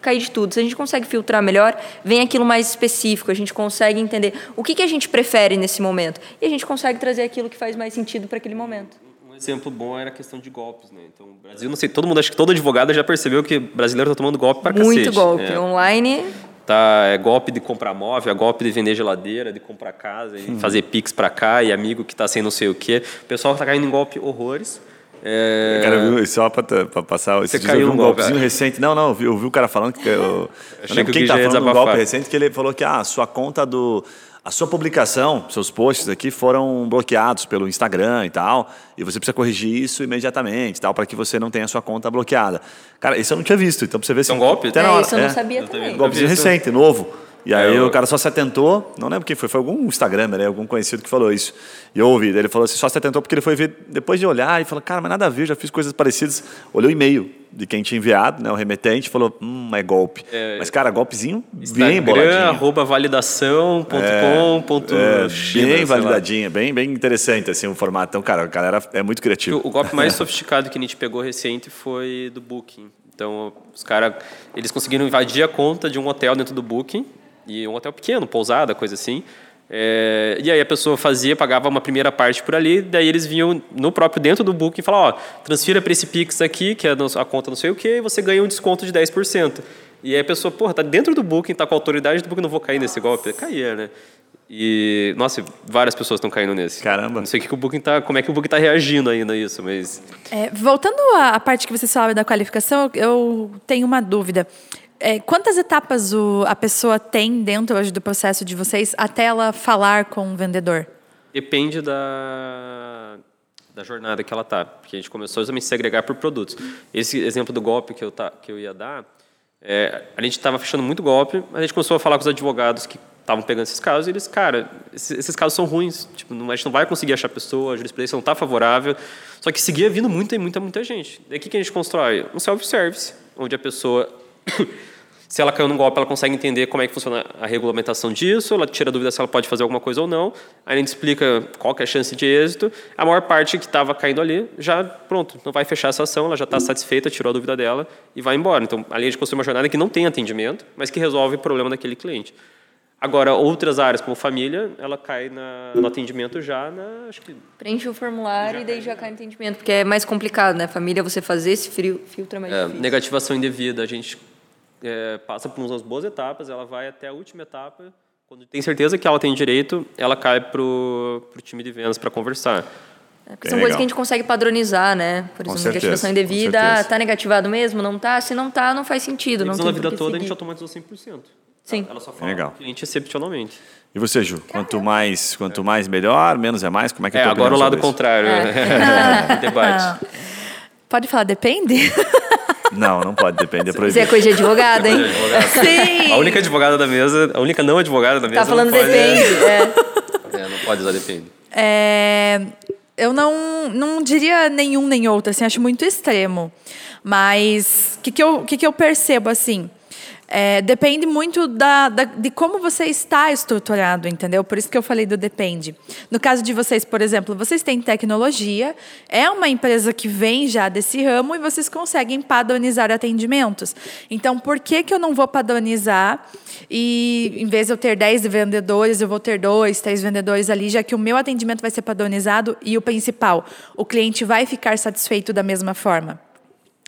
D: cair de tudo. Se a gente consegue filtrar melhor, vem aquilo mais específico, a gente consegue entender o que, que a gente prefere nesse momento. E a gente consegue trazer aquilo que faz mais sentido para aquele momento.
B: Exemplo bom era a questão de golpes, né? Então, o Brasil, não sei, todo mundo, acho que todo advogado já percebeu que brasileiro está tomando golpe para cacete.
D: Muito golpe.
B: É.
D: Online,
B: Tá, é golpe de comprar móvel, é golpe de vender geladeira, de comprar casa, e fazer pix para cá, e amigo que tá sem não sei o quê. O pessoal tá caindo em golpe horrores. É,
A: Cara, viu, só para passar. Esse
B: Você
A: dia eu
B: caiu
A: vi um
B: golpe,
A: golpezinho
B: é.
A: recente. Não, não, eu vi, eu vi o cara falando que. Eu, eu lembro
B: que
A: quem tá falando um golpe recente que ele falou que ah, a sua conta do. A sua publicação, seus posts aqui foram bloqueados pelo Instagram e tal, e você precisa corrigir isso imediatamente, tal, para que você não tenha a sua conta bloqueada. Cara, isso eu não tinha visto, então pra você ver se
B: É um golpe?
A: até na
D: é, isso eu não
A: é.
D: sabia
B: eu também isso.
A: recente, novo. E aí
B: É, eu-
A: o cara só se atentou, não lembro quem foi, foi algum Instagramer, né, algum conhecido que falou isso. E eu ouvi, ele falou assim, só se atentou porque ele foi ver, depois de olhar e falou, cara, mas nada a ver, eu já fiz coisas parecidas. Olhou o e-mail de quem tinha enviado, né, o remetente, falou, hum, é golpe. Mas, cara, golpezinho bem
B: Instagram,
A: boladinho.
B: arroba validação.com. ponto
A: É,
B: China,
A: bem
B: sei lá.
A: validadinha, bem, bem interessante assim, o formato. Então, cara, a galera é muito criativa.
B: O, o golpe mais sofisticado que a gente pegou recente foi do Booking. Então, os caras, eles conseguiram invadir a conta de um hotel dentro do Booking, e um hotel pequeno, pousada, coisa assim. É, e aí a pessoa fazia, pagava uma primeira parte por ali, daí eles vinham no próprio dentro do Booking e falavam, ó, transfira para esse Pix aqui, que é a conta não sei o quê, e você ganha um desconto de 10%. E aí a pessoa, porra, tá dentro do Booking, tá com a autoridade do Booking, não vou cair nesse golpe. Caía, né? E, nossa, várias pessoas estão caindo nesse.
A: Caramba.
B: Não sei o que que o Booking tá, como é que o Booking tá reagindo ainda a isso, mas...
C: É, voltando à à parte que você falava da qualificação, eu tenho uma dúvida. É, quantas etapas o- a pessoa tem dentro hoje do processo de vocês até ela falar com o vendedor?
B: Depende da, da jornada que ela tá, porque a gente começou a se agregar por produtos. Esse exemplo do golpe que eu, tá, que eu ia dar, é, a gente estava fechando muito golpe, a gente começou a falar com os advogados que estavam pegando esses casos e eles, cara, esses, esses casos são ruins, tipo, não- a gente não vai conseguir achar pessoa, a jurisprudência não está favorável, só que seguia vindo muita muita, muita gente. Daí o que a gente constrói? Um self-service, onde a pessoa se ela caiu num golpe, ela consegue entender como é que funciona a regulamentação disso, ela tira a dúvida se ela pode fazer alguma coisa ou não, aí a gente explica qual é a chance de êxito. A maior parte que estava caindo ali, já, pronto, não vai fechar essa ação, ela já está satisfeita, tirou a dúvida dela e vai embora. Então, ali a gente construiu uma jornada que não tem atendimento, mas que resolve o problema daquele cliente. Agora, outras áreas, como família, ela cai na- no atendimento já na, acho que
D: Preenche o formulário e daí já cai no entendimento, porque é mais complicado, né? Família, você fazer esse frio, filtro é mais
B: É,
D: difícil.
B: negativação indevida, a gente é, passa por umas boas etapas, ela vai até a última etapa. Quando tem certeza que ela tem direito, ela cai pro, pro time de vendas para conversar.
D: É, porque
A: Bem
D: são coisas
A: legal.
D: que a gente consegue padronizar, né? Por exemplo, negativação indevida,
A: certeza.
D: ah, tá negativado mesmo? Não tá? Se não tá, não faz sentido. Não tem
B: da vida toda, a gente
D: seguir.
B: automatizou 100%.
D: Sim.
B: Ela só fala
A: Legal.
B: com o cliente excepcionalmente.
A: E você, Ju? Quanto mais, quanto mais melhor, menos é mais? Como é que é,
B: É, agora o lado contrário.
D: É.
B: do debate.
C: Pode falar, depende?
A: Não, não pode, depende, é
D: Isso é
A: proibido.
D: coisa de advogado, hein?
C: Sim!
B: A única advogada da mesa, a única não advogada da mesa.
D: Tá falando
B: não pode,
D: depende. É.
B: É, não pode usar depende.
C: É, eu não, não diria nenhum nem outro, assim, acho muito extremo. Mas o que, que, eu, que, que eu percebo, assim? É, depende muito da, da- de como você está estruturado, entendeu? Por isso que eu falei do depende. No caso de vocês, por exemplo, vocês têm tecnologia, é uma empresa que vem já desse ramo e vocês conseguem padronizar atendimentos. Então, por que, que eu não vou padronizar e, em vez de eu ter 10 vendedores, eu vou ter dois, três vendedores ali, já que o meu atendimento vai ser padronizado e o principal, o cliente vai ficar satisfeito da mesma forma?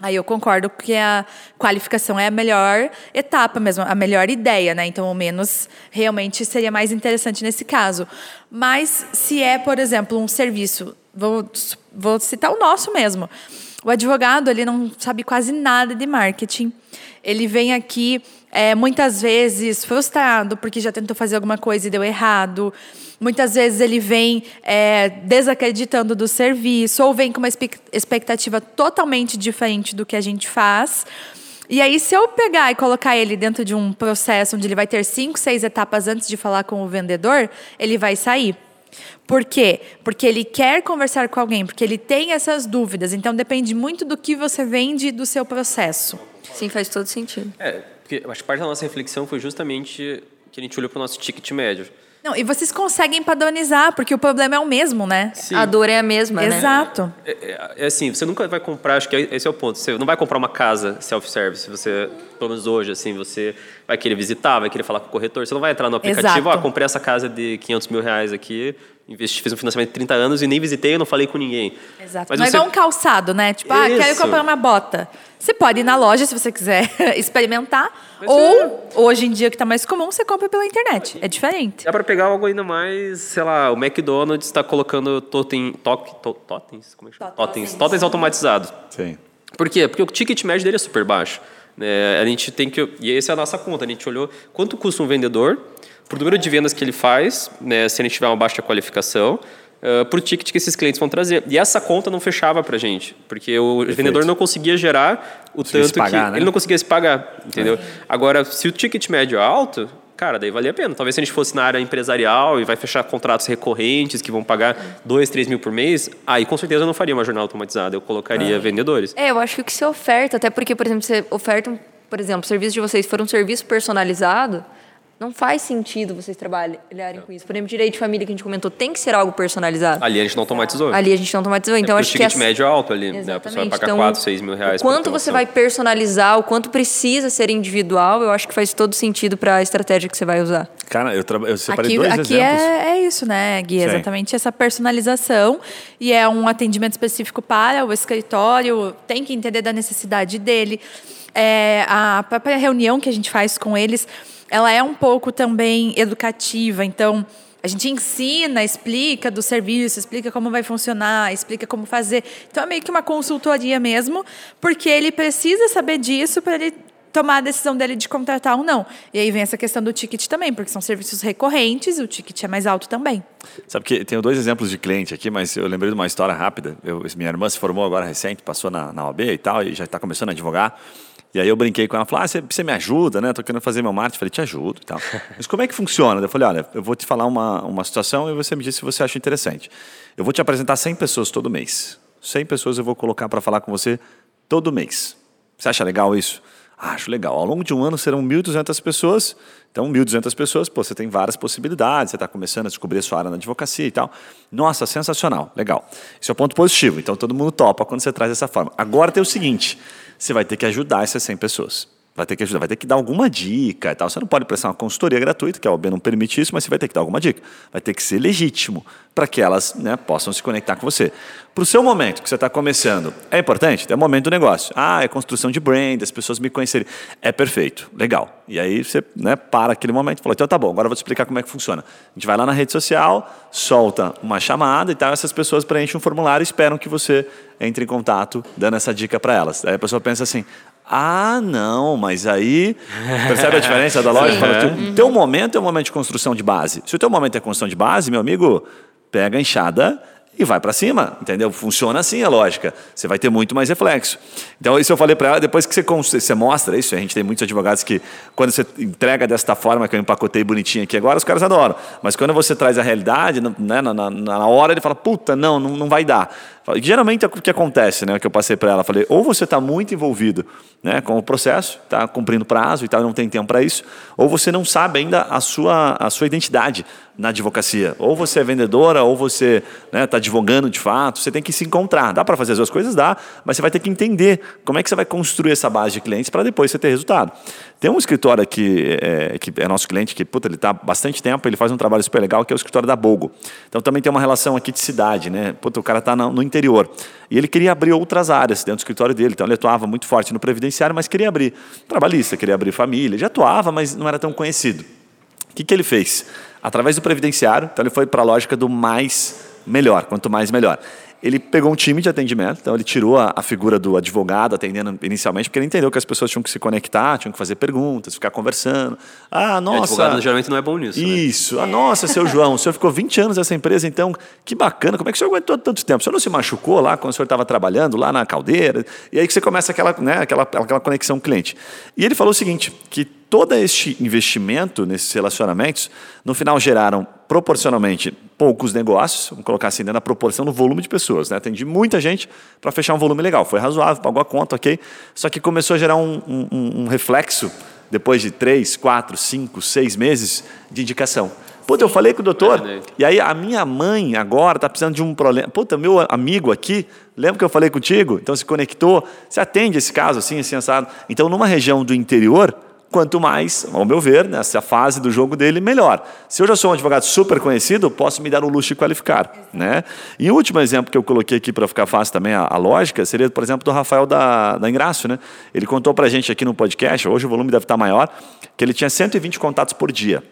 C: Aí eu concordo que a qualificação é a melhor etapa mesmo, a melhor ideia, né? Então, ao menos, realmente seria mais interessante nesse caso. Mas se é, por exemplo, um serviço, vou, vou citar o nosso mesmo. O advogado, ele não sabe quase nada de marketing. Ele vem aqui é, muitas vezes frustrado porque já tentou fazer alguma coisa e deu errado. Muitas vezes ele vem é, desacreditando do serviço ou vem com uma expectativa totalmente diferente do que a gente faz. E aí, se eu pegar e colocar ele dentro de um processo onde ele vai ter cinco, seis etapas antes de falar com o vendedor, ele vai sair. Por quê? Porque ele quer conversar com alguém, porque ele tem essas dúvidas. Então, depende muito do que você vende e do seu processo.
D: Sim, faz todo sentido.
B: É, porque acho que parte da nossa reflexão foi justamente que a gente olhou para o nosso ticket médio.
C: Não, e vocês conseguem padronizar, porque o problema é o mesmo, né?
B: Sim.
D: A dor é a mesma, né?
C: Exato.
B: É, é- é assim, você nunca vai comprar, acho que esse é o ponto. Você não vai comprar uma casa self-service. Você, pelo menos hoje, assim, você vai querer visitar, vai querer falar com o corretor. Você não vai entrar no aplicativo,
C: Exato.
B: ah, comprei essa casa de 500 mil reais aqui, investi, fiz um financiamento de 30 anos e nem visitei, eu não falei com ninguém.
C: Exato.
B: Mas
C: não
B: você-
C: é um calçado, né? Tipo, ah, quero
B: Isso.
C: comprar uma bota. Você pode ir na loja se você quiser experimentar.
B: Mas
C: ou, hoje em dia, que tá mais comum, você compra pela internet. É diferente.
B: Dá para pegar algo ainda mais, sei lá, o McDonald's está colocando totem, toque, to, totens, como é que chama? Totens, totens automatizados.
A: Sim.
B: Por quê? Porque o ticket médio dele é super baixo. né? a gente tem que. E essa é a nossa conta. A gente olhou quanto custa um vendedor, por número de vendas que ele faz, né, se ele tiver uma baixa qualificação, uh, por ticket que esses clientes vão trazer. E essa conta não fechava pra gente, porque o vendedor não conseguia gerar o
A: Conseguia se
B: tanto
A: pagar,
B: que.
A: né?
B: Ele não conseguia se pagar, entendeu? Agora, se o ticket médio é alto. Cara, daí valia a pena. Talvez se a gente fosse na área empresarial e vai fechar contratos recorrentes que vão pagar 2, 3 mil por mês, aí com certeza eu não faria uma jornada automatizada. Eu colocaria vendedores.
D: É, eu acho que o que você oferta, até porque, por exemplo, você oferta, por exemplo, o serviço de vocês for um serviço personalizado, não faz sentido vocês trabalharem com isso. Por exemplo, direito de família que a gente comentou, tem que ser algo personalizado.
B: Ali a gente não automatizou.
D: Ali a gente não automatizou, então
B: Porque
D: acho
B: o
D: que
B: ticket
D: essa-
B: médio é alto ali, né? A pessoa vai
D: Exatamente.
B: pagar
D: Então,
B: 4, 6 mil reais
D: O quanto você vai personalizar, o quanto precisa ser individual, eu acho que faz todo sentido para a estratégia que você vai usar.
A: Cara, eu, traba- eu separei
C: Aqui,
A: dois
C: aqui
A: exemplos.
C: é, é isso, né, Gui?
A: Sim.
C: Exatamente essa personalização. E é um atendimento específico para o escritório, tem que entender da necessidade dele. É, a própria reunião que a gente faz com eles, ela é um pouco também educativa. Então, a gente ensina, explica do serviço, explica como vai funcionar, explica como fazer. Então, é meio que uma consultoria mesmo, porque ele precisa saber disso para ele tomar a decisão dele de contratar ou não. E aí vem essa questão do ticket também, porque são serviços recorrentes e o ticket é mais alto também.
A: Sabe que tenho dois exemplos de cliente aqui, mas eu lembrei de uma história rápida. Eu- minha irmã se formou agora recente, passou na, na OAB e tal, e já está começando a advogar. E aí eu brinquei com ela, falei, ah, você, você me ajuda, né? Tô querendo fazer meu marketing. Falei, te ajudo e tal. Mas como é que funciona? Eu falei, olha, eu vou te falar uma, uma situação e você me diz se você acha interessante. Eu vou te apresentar 100 pessoas todo mês. 100 pessoas eu vou colocar para falar com você todo mês. Você acha legal isso? Ah, acho legal. Ao longo de um ano serão 1.200 pessoas. Então, 1.200 pessoas, pô, você tem várias possibilidades. Você está começando a descobrir a sua área na advocacia e tal. Nossa, sensacional, legal. Isso é o ponto positivo. Então, todo mundo topa quando você traz dessa forma. Agora tem o seguinte: você vai ter que ajudar essas 100 pessoas. Vai ter que ajudar, vai ter que dar alguma dica e tal. Você não pode prestar uma consultoria gratuita, que a OAB não permite isso, mas você vai ter que dar alguma dica. Vai ter que ser legítimo para que elas né, possam se conectar com você. Para o seu momento que você está começando, é importante? É o momento do negócio. Ah, é construção de brand, as pessoas me conhecerem. É perfeito, legal. E aí você né, para aquele momento e fala, então tá bom, agora eu vou te explicar como é que funciona. A gente vai lá na rede social, solta uma chamada e tal, essas pessoas preenchem um formulário e esperam que você entre em contato, dando essa dica para elas. Aí a pessoa pensa assim, ah, não, mas aí. Percebe a diferença da loja?
D: Sim.
A: Fala, teu, teu momento é um momento de construção de base. Se o teu momento é construção de base, meu amigo, pega a enxada e vai para cima, entendeu? Funciona assim a lógica. Você vai ter muito mais reflexo. Então, isso eu falei para ela, depois que você, você mostra isso, a gente tem muitos advogados que, quando você entrega desta forma que eu empacotei bonitinho aqui agora, os caras adoram. Mas quando você traz a realidade, né, na, na, na hora ele fala, puta, não, não, não vai dar. Geralmente é o que acontece, né? O que eu passei para ela, falei, ou você está muito envolvido né, com o processo, está cumprindo prazo e tal, não tem tempo para isso, ou você não sabe ainda a sua, a sua identidade na advocacia. Ou você é vendedora, ou você está advogando de fato, você tem que se encontrar. Dá para fazer as duas coisas? Dá, mas você vai ter que entender como é que você vai construir essa base de clientes para depois você ter resultado. Tem um escritório aqui, é, que é nosso cliente, que puta, ele está há bastante tempo, ele faz um trabalho super legal, que é o escritório da Bogo. Então também tem uma relação aqui de cidade, né? Puta, o cara está no interior. E ele queria abrir outras áreas dentro do escritório dele. Então ele atuava muito forte no previdenciário, mas queria abrir trabalhista, queria abrir família. Já atuava, mas não era tão conhecido. O que, que ele fez? Através do previdenciário, então ele foi para a lógica do mais melhor, quanto mais melhor. Ele pegou um time de atendimento, então ele tirou a, a figura do advogado atendendo inicialmente, porque ele entendeu que as pessoas tinham que se conectar, tinham que fazer perguntas, ficar conversando. Ah, nossa.
B: advogado geralmente não é bom nisso. né?
A: Isso. Ah, nossa, seu João, o senhor ficou 20 anos nessa empresa, então, que bacana. Como é que o senhor aguentou tanto tempo? O senhor não se machucou lá quando o senhor estava trabalhando lá na caldeira? E aí que você começa aquela, né, aquela, aquela conexão cliente. E ele falou o seguinte, que todo este investimento nesses relacionamentos, no final geraram proporcionalmente poucos negócios, vamos colocar assim, dentro da proporção do volume de pessoas. Né? Atendi muita gente para fechar um volume legal. Foi razoável, pagou a conta, ok. Só que começou a gerar um, um- um reflexo depois de três, quatro, cinco, seis meses de indicação. Puta, eu falei com o doutor, e aí a minha mãe agora está precisando de um problema. Puta, meu amigo aqui, lembra que eu falei contigo? Então se conectou, você atende esse caso assim, assim, assado. Então numa região do interior, quanto mais, ao meu ver, nessa fase do jogo dele, melhor. Se eu já sou um advogado super conhecido, posso me dar o luxo de qualificar. Né? E o último exemplo que eu coloquei aqui para ficar fácil também a, a, lógica seria, por exemplo, do Rafael da, da Ingrácio. Né? Ele contou para a gente aqui no podcast, hoje o volume deve estar maior, que ele tinha 120 contatos por dia.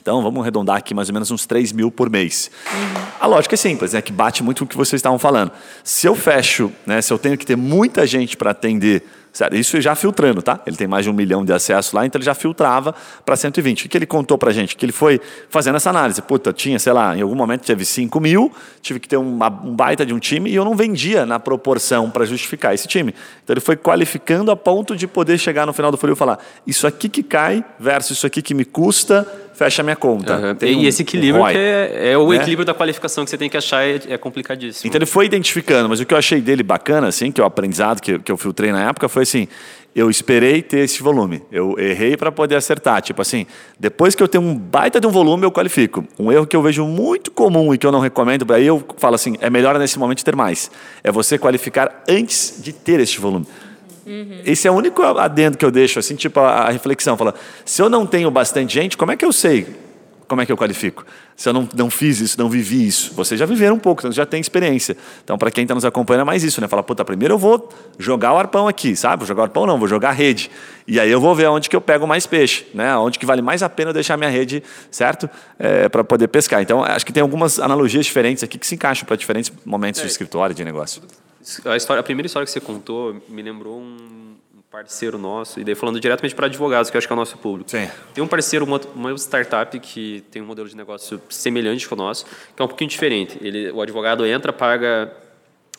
A: Então, vamos arredondar aqui mais ou menos uns 3 mil por mês. Uhum. A lógica é simples, né? que bate muito com o que vocês estavam falando. Se eu fecho, né, se eu tenho que ter muita gente para atender Sério, isso já filtrando, tá? Ele tem mais de um milhão de acessos lá, então ele já filtrava para 120. O que ele contou para gente? Que ele foi fazendo essa análise. Puta, tinha, sei lá, em algum momento teve 5 mil, tive que ter uma, um baita de um time e eu não vendia na proporção para justificar esse time. Então ele foi qualificando a ponto de poder chegar no final do funil e falar: isso aqui que cai versus isso aqui que me custa fecha a minha conta.
B: Uhum. e um, esse equilíbrio um é, é, o né? equilíbrio da qualificação que você tem que achar é, é, complicadíssimo.
A: Então ele foi identificando, mas o que eu achei dele bacana, assim, que é o aprendizado que, que eu filtrei na época, foi assim, eu esperei ter esse volume. Eu errei para poder acertar. Tipo assim, depois que eu tenho um baita de um volume, eu qualifico. Um erro que eu vejo muito comum e que eu não recomendo, aí eu falo assim, é melhor nesse momento ter mais. É você qualificar antes de ter este volume. Uhum. Esse é o único adendo que eu deixo, assim, tipo a, a reflexão. Fala, se eu não tenho bastante gente, como é que eu sei como é que eu qualifico? Se eu não, não fiz isso, não vivi isso. Vocês já viveram um pouco, então já tem experiência. Então, para quem está nos acompanhando, é mais isso, né? Fala, puta, primeiro eu vou jogar o arpão aqui, sabe? Vou jogar o arpão não, vou jogar a rede. E aí eu vou ver onde que eu pego mais peixe, né? Onde que vale mais a pena eu deixar minha rede, certo? É, para poder pescar. Então, acho que tem algumas analogias diferentes aqui que se encaixam para diferentes momentos é. de escritório, de negócio.
B: A, história, a primeira história que você contou me lembrou um parceiro nosso, e daí falando diretamente para advogados, que eu acho que é o nosso público.
A: Sim.
B: Tem um parceiro, uma, uma startup que tem um modelo de negócio semelhante com o nosso, que é um pouquinho diferente. Ele, o advogado entra, paga,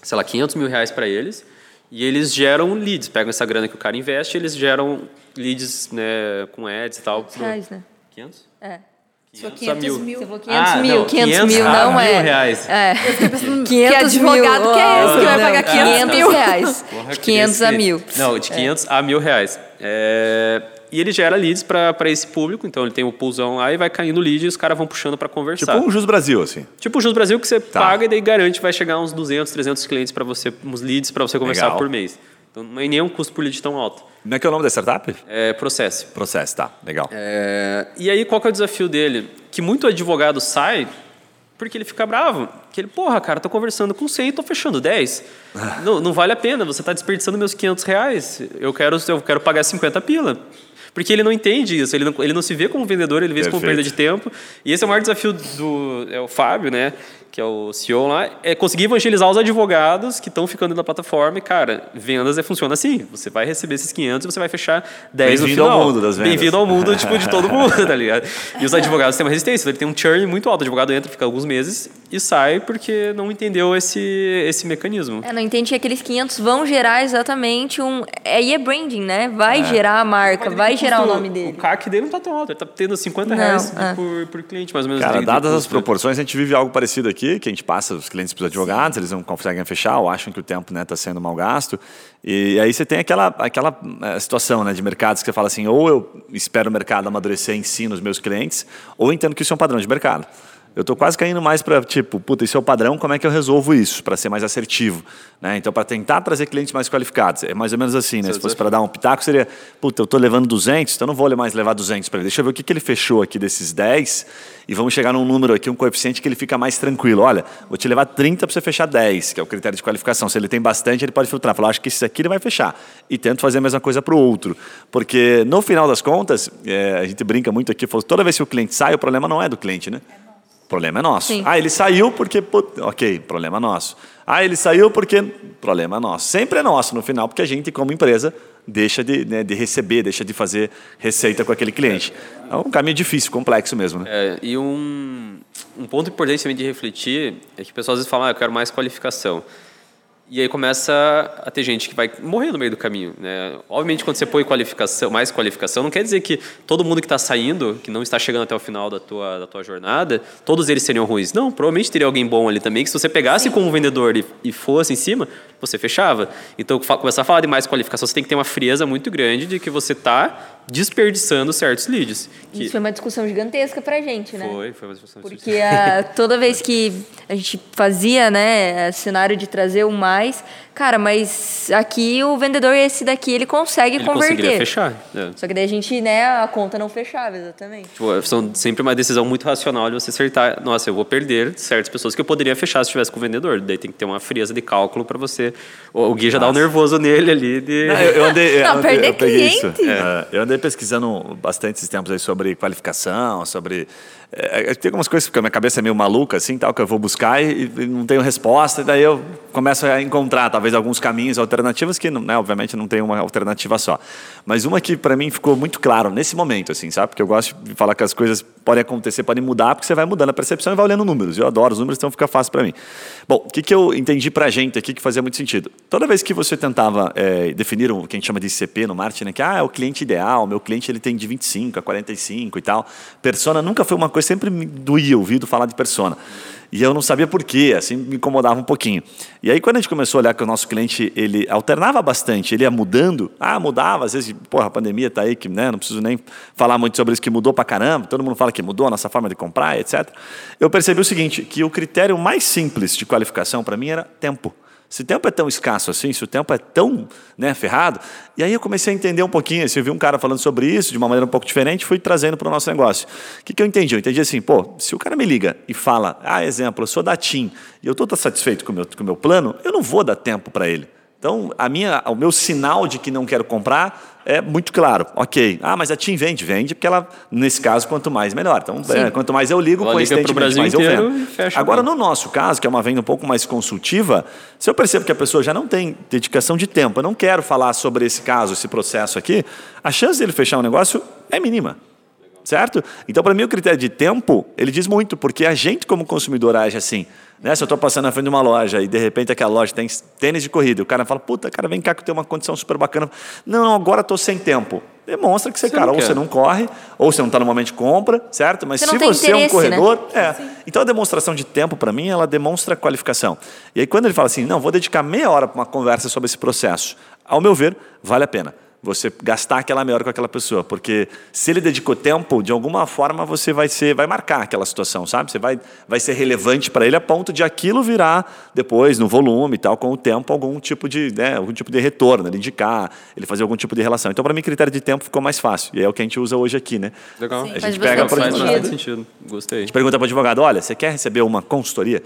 B: sei lá, 500 mil reais para eles, e eles geram leads, pegam essa grana que o cara investe, eles geram leads né, com ads e tal.
D: Reais, né?
B: 500?
D: É.
C: 500 a mil.
D: mil. Você falou 500 ah, mil, não, 500, 500 mil não ah, é.
B: Mil reais.
D: É.
C: 500 que advogado mil. que é esse que vai pagar 500, 500 mil?
D: reais. Porra, de 500 a mil.
B: Não, de 500 é. a mil reais. É... E ele gera leads para esse público, então ele tem o pulsão lá e vai caindo lead e os caras vão puxando para conversar.
A: Tipo um Jus Brasil, assim.
B: Tipo o Jus Brasil que você tá. paga e daí garante vai chegar uns 200, 300 clientes para você, uns leads para você conversar Legal. por mês. Então não é nem um custo por lead tão alto.
A: Como é que é o nome da startup?
B: É Processo.
A: Processo, tá. Legal.
B: É... E aí, qual que é o desafio dele? Que muito advogado sai porque ele fica bravo. Que ele, porra, cara, tô conversando com 100 e tô fechando 10. não, não vale a pena, você está desperdiçando meus 500 reais. Eu quero, eu quero pagar 50 pila. Porque ele não entende isso, ele não, ele não se vê como vendedor, ele vê isso como perda de tempo. E esse é o maior desafio do é o Fábio, né? Que é o CEO lá, é conseguir evangelizar os advogados que estão ficando na plataforma. E, cara, vendas é, funciona assim. Você vai receber esses 500 e você vai fechar 10 no final.
A: Bem-vindo ao mundo das vendas.
B: Bem-vindo ao mundo tipo, de todo mundo, tá ligado? E os advogados têm uma resistência. Ele tem um churn muito alto. O advogado entra, fica alguns meses e sai porque não entendeu esse, esse mecanismo.
D: É, não entende que aqueles 500 vão gerar exatamente um... Aí é branding, né? Vai é. gerar a marca, vai gerar o nome dele.
B: O CAC dele não tá tão alto. Ele tá tendo 50 reais é. por, por cliente, mais ou menos.
A: Cara, dadas as proporções, a gente vive algo parecido aqui aqui, que a gente passa os clientes para os advogados, eles não conseguem fechar ou acham que o tempo está né, tá sendo mal gasto. E aí você tem aquela, aquela é, situação né, de mercados que você fala assim, ou eu espero o mercado amadurecer e ensino os meus clientes, ou entendo que isso é um padrão de mercado. Eu estou quase caindo mais para, tipo, puta, isso é o padrão, como é que eu resolvo isso, para ser mais assertivo? Né? Então, para tentar trazer clientes mais qualificados. É mais ou menos assim, né? Se fosse para dar um pitaco, seria, puta, eu estou levando 200, então eu não vou mais levar 200 para ele. Deixa eu ver o que, que ele fechou aqui desses 10 e vamos chegar num número aqui, um coeficiente que ele fica mais tranquilo. Olha, vou te levar 30 para você fechar 10, que é o critério de qualificação. Se ele tem bastante, ele pode filtrar. Falar, acho que esse aqui ele vai fechar. E tento fazer a mesma coisa para o outro. Porque, no final das contas, é, a gente brinca muito aqui, toda vez que o cliente sai, o problema não é do cliente, né? Problema é nosso. Sim. Ah, ele saiu porque. Ok, problema nosso. Ah, ele saiu porque. Problema nosso. Sempre é nosso no final, porque a gente, como empresa, deixa de, né, de receber, deixa de fazer receita com aquele cliente. É um caminho difícil, complexo mesmo. Né?
B: É, e um, um ponto importante também de refletir é que o pessoal às vezes fala, ah, eu quero mais qualificação. E aí começa a ter gente que vai morrer no meio do caminho. Né? Obviamente, quando você põe qualificação, mais qualificação, não quer dizer que todo mundo que está saindo, que não está chegando até o final da tua, da tua jornada, todos eles seriam ruins. Não, provavelmente teria alguém bom ali também, que se você pegasse Sim. como vendedor e, e fosse em cima, você fechava. Então, começar a falar de mais qualificação, você tem que ter uma frieza muito grande de que você está desperdiçando certos leads.
D: Que... Isso foi uma discussão gigantesca pra gente, né?
B: Foi, foi uma discussão
D: Porque a, toda vez que a gente fazia, né, cenário de trazer o mais, cara, mas aqui o vendedor esse daqui, ele consegue
B: ele
D: converter.
B: fechar. É.
D: Só que daí a gente, né, a conta não fechava, exatamente.
B: Tipo, são sempre uma decisão muito racional de você acertar, nossa, eu vou perder certas pessoas que eu poderia fechar se estivesse com o vendedor. Daí tem que ter uma frieza de cálculo para você. O Gui já nossa. dá um nervoso nele ali de...
A: Não, eu, eu andei,
C: não,
A: eu,
C: perder eu cliente.
A: É, eu andei pesquisando bastante esses tempos aí sobre qualificação, sobre é, é, tem algumas coisas que a minha cabeça é meio maluca, assim, tal, que eu vou buscar e, e, não tenho resposta, e daí eu começo a encontrar, talvez, alguns caminhos, alternativas que, né, obviamente, não tem uma alternativa só. Mas uma que, para mim, ficou muito claro nesse momento, assim, sabe? Porque eu gosto de falar que as coisas podem acontecer, podem mudar, porque você vai mudando a percepção e vai olhando números. Eu adoro os números, então fica fácil para mim. Bom, o que, que eu entendi para a gente aqui que fazia muito sentido? Toda vez que você tentava é, definir o que a gente chama de ICP no marketing, né, que ah, é o cliente ideal, meu cliente ele tem de 25 a 45 e tal, persona nunca foi uma coisa sempre me doía ouvido falar de persona. E eu não sabia porquê, assim me incomodava um pouquinho. E aí quando a gente começou a olhar que o nosso cliente, ele alternava bastante, ele ia mudando, ah, mudava, às vezes, porra, a pandemia tá aí, que né, não preciso nem falar muito sobre isso, que mudou pra caramba, todo mundo fala que mudou a nossa forma de comprar, etc. Eu percebi o seguinte, que o critério mais simples de qualificação para mim era tempo. Se o tempo é tão escasso assim, se o tempo é tão né, ferrado. E aí eu comecei a entender um pouquinho. Assim, eu vi um cara falando sobre isso de uma maneira um pouco diferente, fui trazendo para o nosso negócio. O que, que eu entendi? Eu entendi assim, pô, se o cara me liga e fala, ah, exemplo, eu sou da TIM e eu estou satisfeito com meu, com o meu plano, eu não vou dar tempo para ele. Então, a minha, o meu sinal de que não quero comprar é muito claro. Ok. Ah, mas a TIM vende, vende, porque ela, nesse caso, quanto mais, melhor. Então, é, quanto mais eu ligo, ela coincidentemente, mais eu vendo. Agora, no nosso caso, que é uma venda um pouco mais consultiva, se eu percebo que a pessoa já não tem dedicação de tempo, eu não quero falar sobre esse caso, esse processo aqui, a chance dele fechar um negócio é mínima certo? Então, para mim, o critério de tempo, ele diz muito, porque a gente, como consumidor, age assim. Né? Se eu estou passando na frente de uma loja e, de repente, aquela loja tem tênis de corrida, o cara fala, puta, cara, vem cá que eu tenho uma condição super bacana. Não, não agora estou sem tempo. Demonstra que você, você cara, ou você não corre, ou você não está no momento de compra, certo? Mas você se você é um né? corredor... Né? É. Então, a demonstração de tempo, para mim, ela demonstra qualificação. E aí, quando ele fala assim, não, vou dedicar meia hora para uma conversa sobre esse processo, ao meu ver, vale a pena você gastar aquela meia hora com aquela pessoa, porque se ele dedicou tempo, de alguma forma você vai ser, vai marcar aquela situação, sabe? Você vai, vai ser relevante para ele a ponto de aquilo virar depois no volume e tal, com o tempo algum tipo de, né, algum tipo de retorno, ele indicar, ele fazer algum tipo de relação. Então para mim critério de tempo ficou mais fácil e é o que a gente usa hoje aqui, né?
B: Legal.
D: Sim,
B: a
D: gente pega para
B: faz sentido. Gostei.
A: A gente pergunta para o advogado, olha, você quer receber uma consultoria?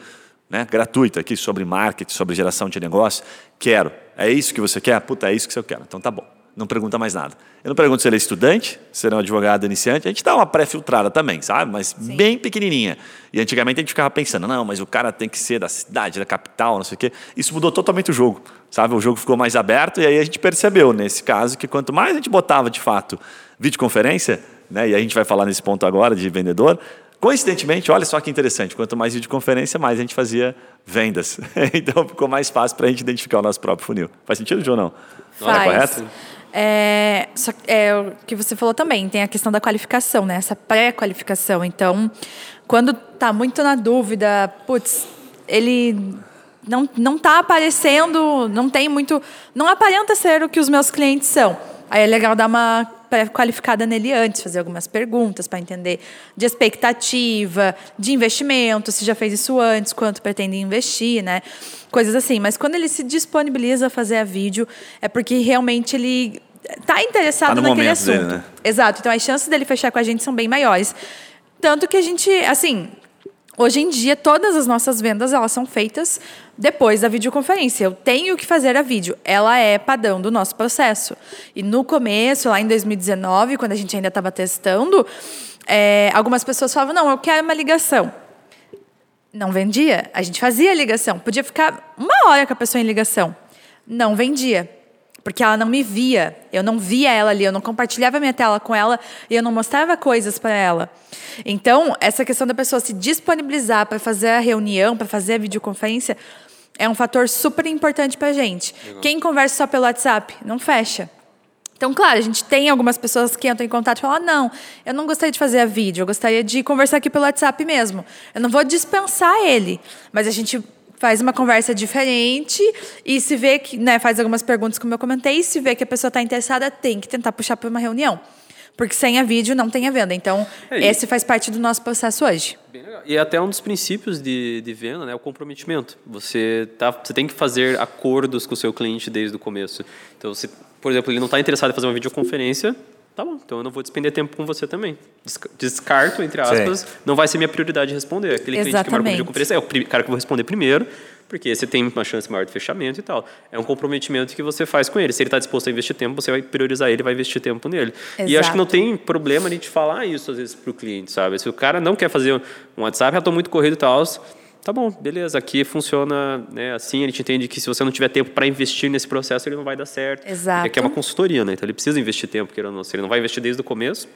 A: Né, gratuita aqui sobre marketing, sobre geração de negócio? Quero. É isso que você quer? Puta, é isso que eu quero. Então tá bom não pergunta mais nada. Eu não pergunto se ele é estudante, se ele é um advogado iniciante. A gente dá uma pré-filtrada também, sabe? Mas Sim. bem pequenininha. E antigamente a gente ficava pensando, não, mas o cara tem que ser da cidade, da capital, não sei o quê. Isso mudou totalmente o jogo, sabe? O jogo ficou mais aberto e aí a gente percebeu, nesse caso, que quanto mais a gente botava, de fato, videoconferência, né? e a gente vai falar nesse ponto agora de vendedor, Coincidentemente, olha só que interessante, quanto mais videoconferência, mais a gente fazia vendas. então ficou mais fácil para a gente identificar o nosso próprio funil. Faz sentido, João? Não?
C: Faz. Não é correto? É, só, é o que você falou também, tem a questão da qualificação, né? Essa pré-qualificação. Então, quando tá muito na dúvida, putz, ele não, não tá aparecendo, não tem muito. Não aparenta ser o que os meus clientes são. Aí é legal dar uma pré-qualificada nele antes, fazer algumas perguntas para entender de expectativa, de investimento, se já fez isso antes, quanto pretende investir, né? Coisas assim. Mas quando ele se disponibiliza a fazer a vídeo, é porque realmente ele está interessado tá naquele assunto. Dele, né? Exato. Então as chances dele fechar com a gente são bem maiores. Tanto que a gente, assim, Hoje em dia, todas as nossas vendas elas são feitas depois da videoconferência. Eu tenho que fazer a vídeo. Ela é padrão do nosso processo. E no começo, lá em 2019, quando a gente ainda estava testando, é, algumas pessoas falavam: não, eu quero uma ligação. Não vendia. A gente fazia ligação. Podia ficar uma hora com a pessoa em ligação. Não vendia porque ela não me via. Eu não via ela ali, eu não compartilhava minha tela com ela e eu não mostrava coisas para ela. Então, essa questão da pessoa se disponibilizar para fazer a reunião, para fazer a videoconferência, é um fator super importante para a gente. Legal. Quem conversa só pelo WhatsApp, não fecha. Então, claro, a gente tem algumas pessoas que entram em contato e falam: ah, não, eu não gostaria de fazer a vídeo, eu gostaria de conversar aqui pelo WhatsApp mesmo. Eu não vou dispensar ele, mas a gente faz uma conversa diferente e se vê que, né, faz algumas perguntas como eu comentei, e se vê que a pessoa está interessada, tem que tentar puxar para uma reunião. Porque sem a vídeo não tem a venda. Então,
B: É,
C: esse faz parte do nosso processo hoje.
B: E é até um dos princípios de, de venda, né, o comprometimento. Você, tá, você tem que fazer acordos com o seu cliente desde o começo. Então, você, por exemplo, ele não está interessado em fazer uma videoconferência, tá bom, então eu não vou despender tempo com você também. Desca- Descarto, entre aspas, não vai ser minha prioridade responder. Aquele cliente que marcou
C: Exatamente.
B: videoconferência é o cara que eu vou responder primeiro, porque você tem uma chance maior de fechamento e tal. É um comprometimento que você faz com ele. Se ele está disposto a investir tempo, você vai priorizar ele, vai investir tempo nele. E acho que não
C: Exato.
B: tem problema a gente falar isso às vezes para o cliente, sabe? Se o cara não quer fazer um WhatsApp, já estou muito corrido e tal, tá bom, beleza, aqui funciona né, assim, a gente entende que se você não tiver tempo para investir nesse processo, ele não vai dar certo.
C: Exato.
B: Porque aqui é uma consultoria, né? Então ele precisa investir tempo, querendo ou não. Se ele não vai investir desde o começo,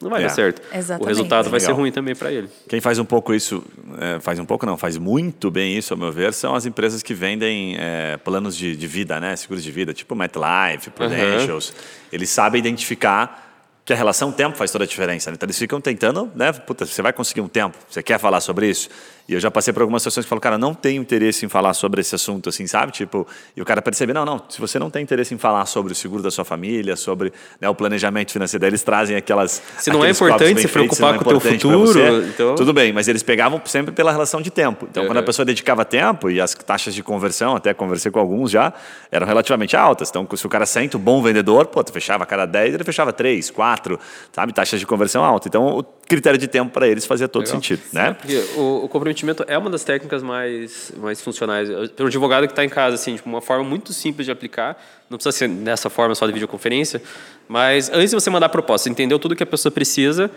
B: não vai
A: É.
B: dar certo.
C: Exatamente.
B: O resultado vai ser ruim também para ele.
A: Quem faz um pouco isso, é, faz um pouco não, faz muito bem isso, ao meu ver, são as empresas que vendem é, planos de, de vida, né? Seguros de vida, tipo MetLife, Prudentials. Eles sabem identificar que a relação tempo faz toda a diferença. né? Então eles ficam tentando, né? Puta, você vai conseguir um tempo, você quer falar sobre isso? E eu já passei por algumas situações que falo, cara, não tenho interesse em falar sobre esse assunto, assim, sabe? Tipo, e o cara percebe, não, não, se você não tem interesse em falar sobre o seguro da sua família, sobre né, o planejamento financeiro, daí eles trazem aquelas.
B: Se não é importante se
A: feitos,
B: preocupar
A: não é
B: com o teu
A: importante pra
B: futuro,
A: você,
B: então-
A: Tudo bem, mas eles pegavam sempre pela relação de tempo. Então, quando a
B: Uhum.
A: pessoa dedicava tempo e as taxas de conversão, até conversei com alguns já, eram relativamente altas. Então, se o cara sente um bom vendedor, pô, tu fechava a cada 10, ele fechava 3, 4, sabe? Taxas de conversão alta. Então, o critério de tempo para eles fazia todo
B: Legal.
A: sentido, né?
B: Porque o, o comprometimento é uma das técnicas mais, mais funcionais. Para um advogado que está em casa, assim, tipo, uma forma muito simples de aplicar, não precisa ser dessa forma só de videoconferência, mas antes de você mandar a proposta, você entendeu tudo que a pessoa precisa,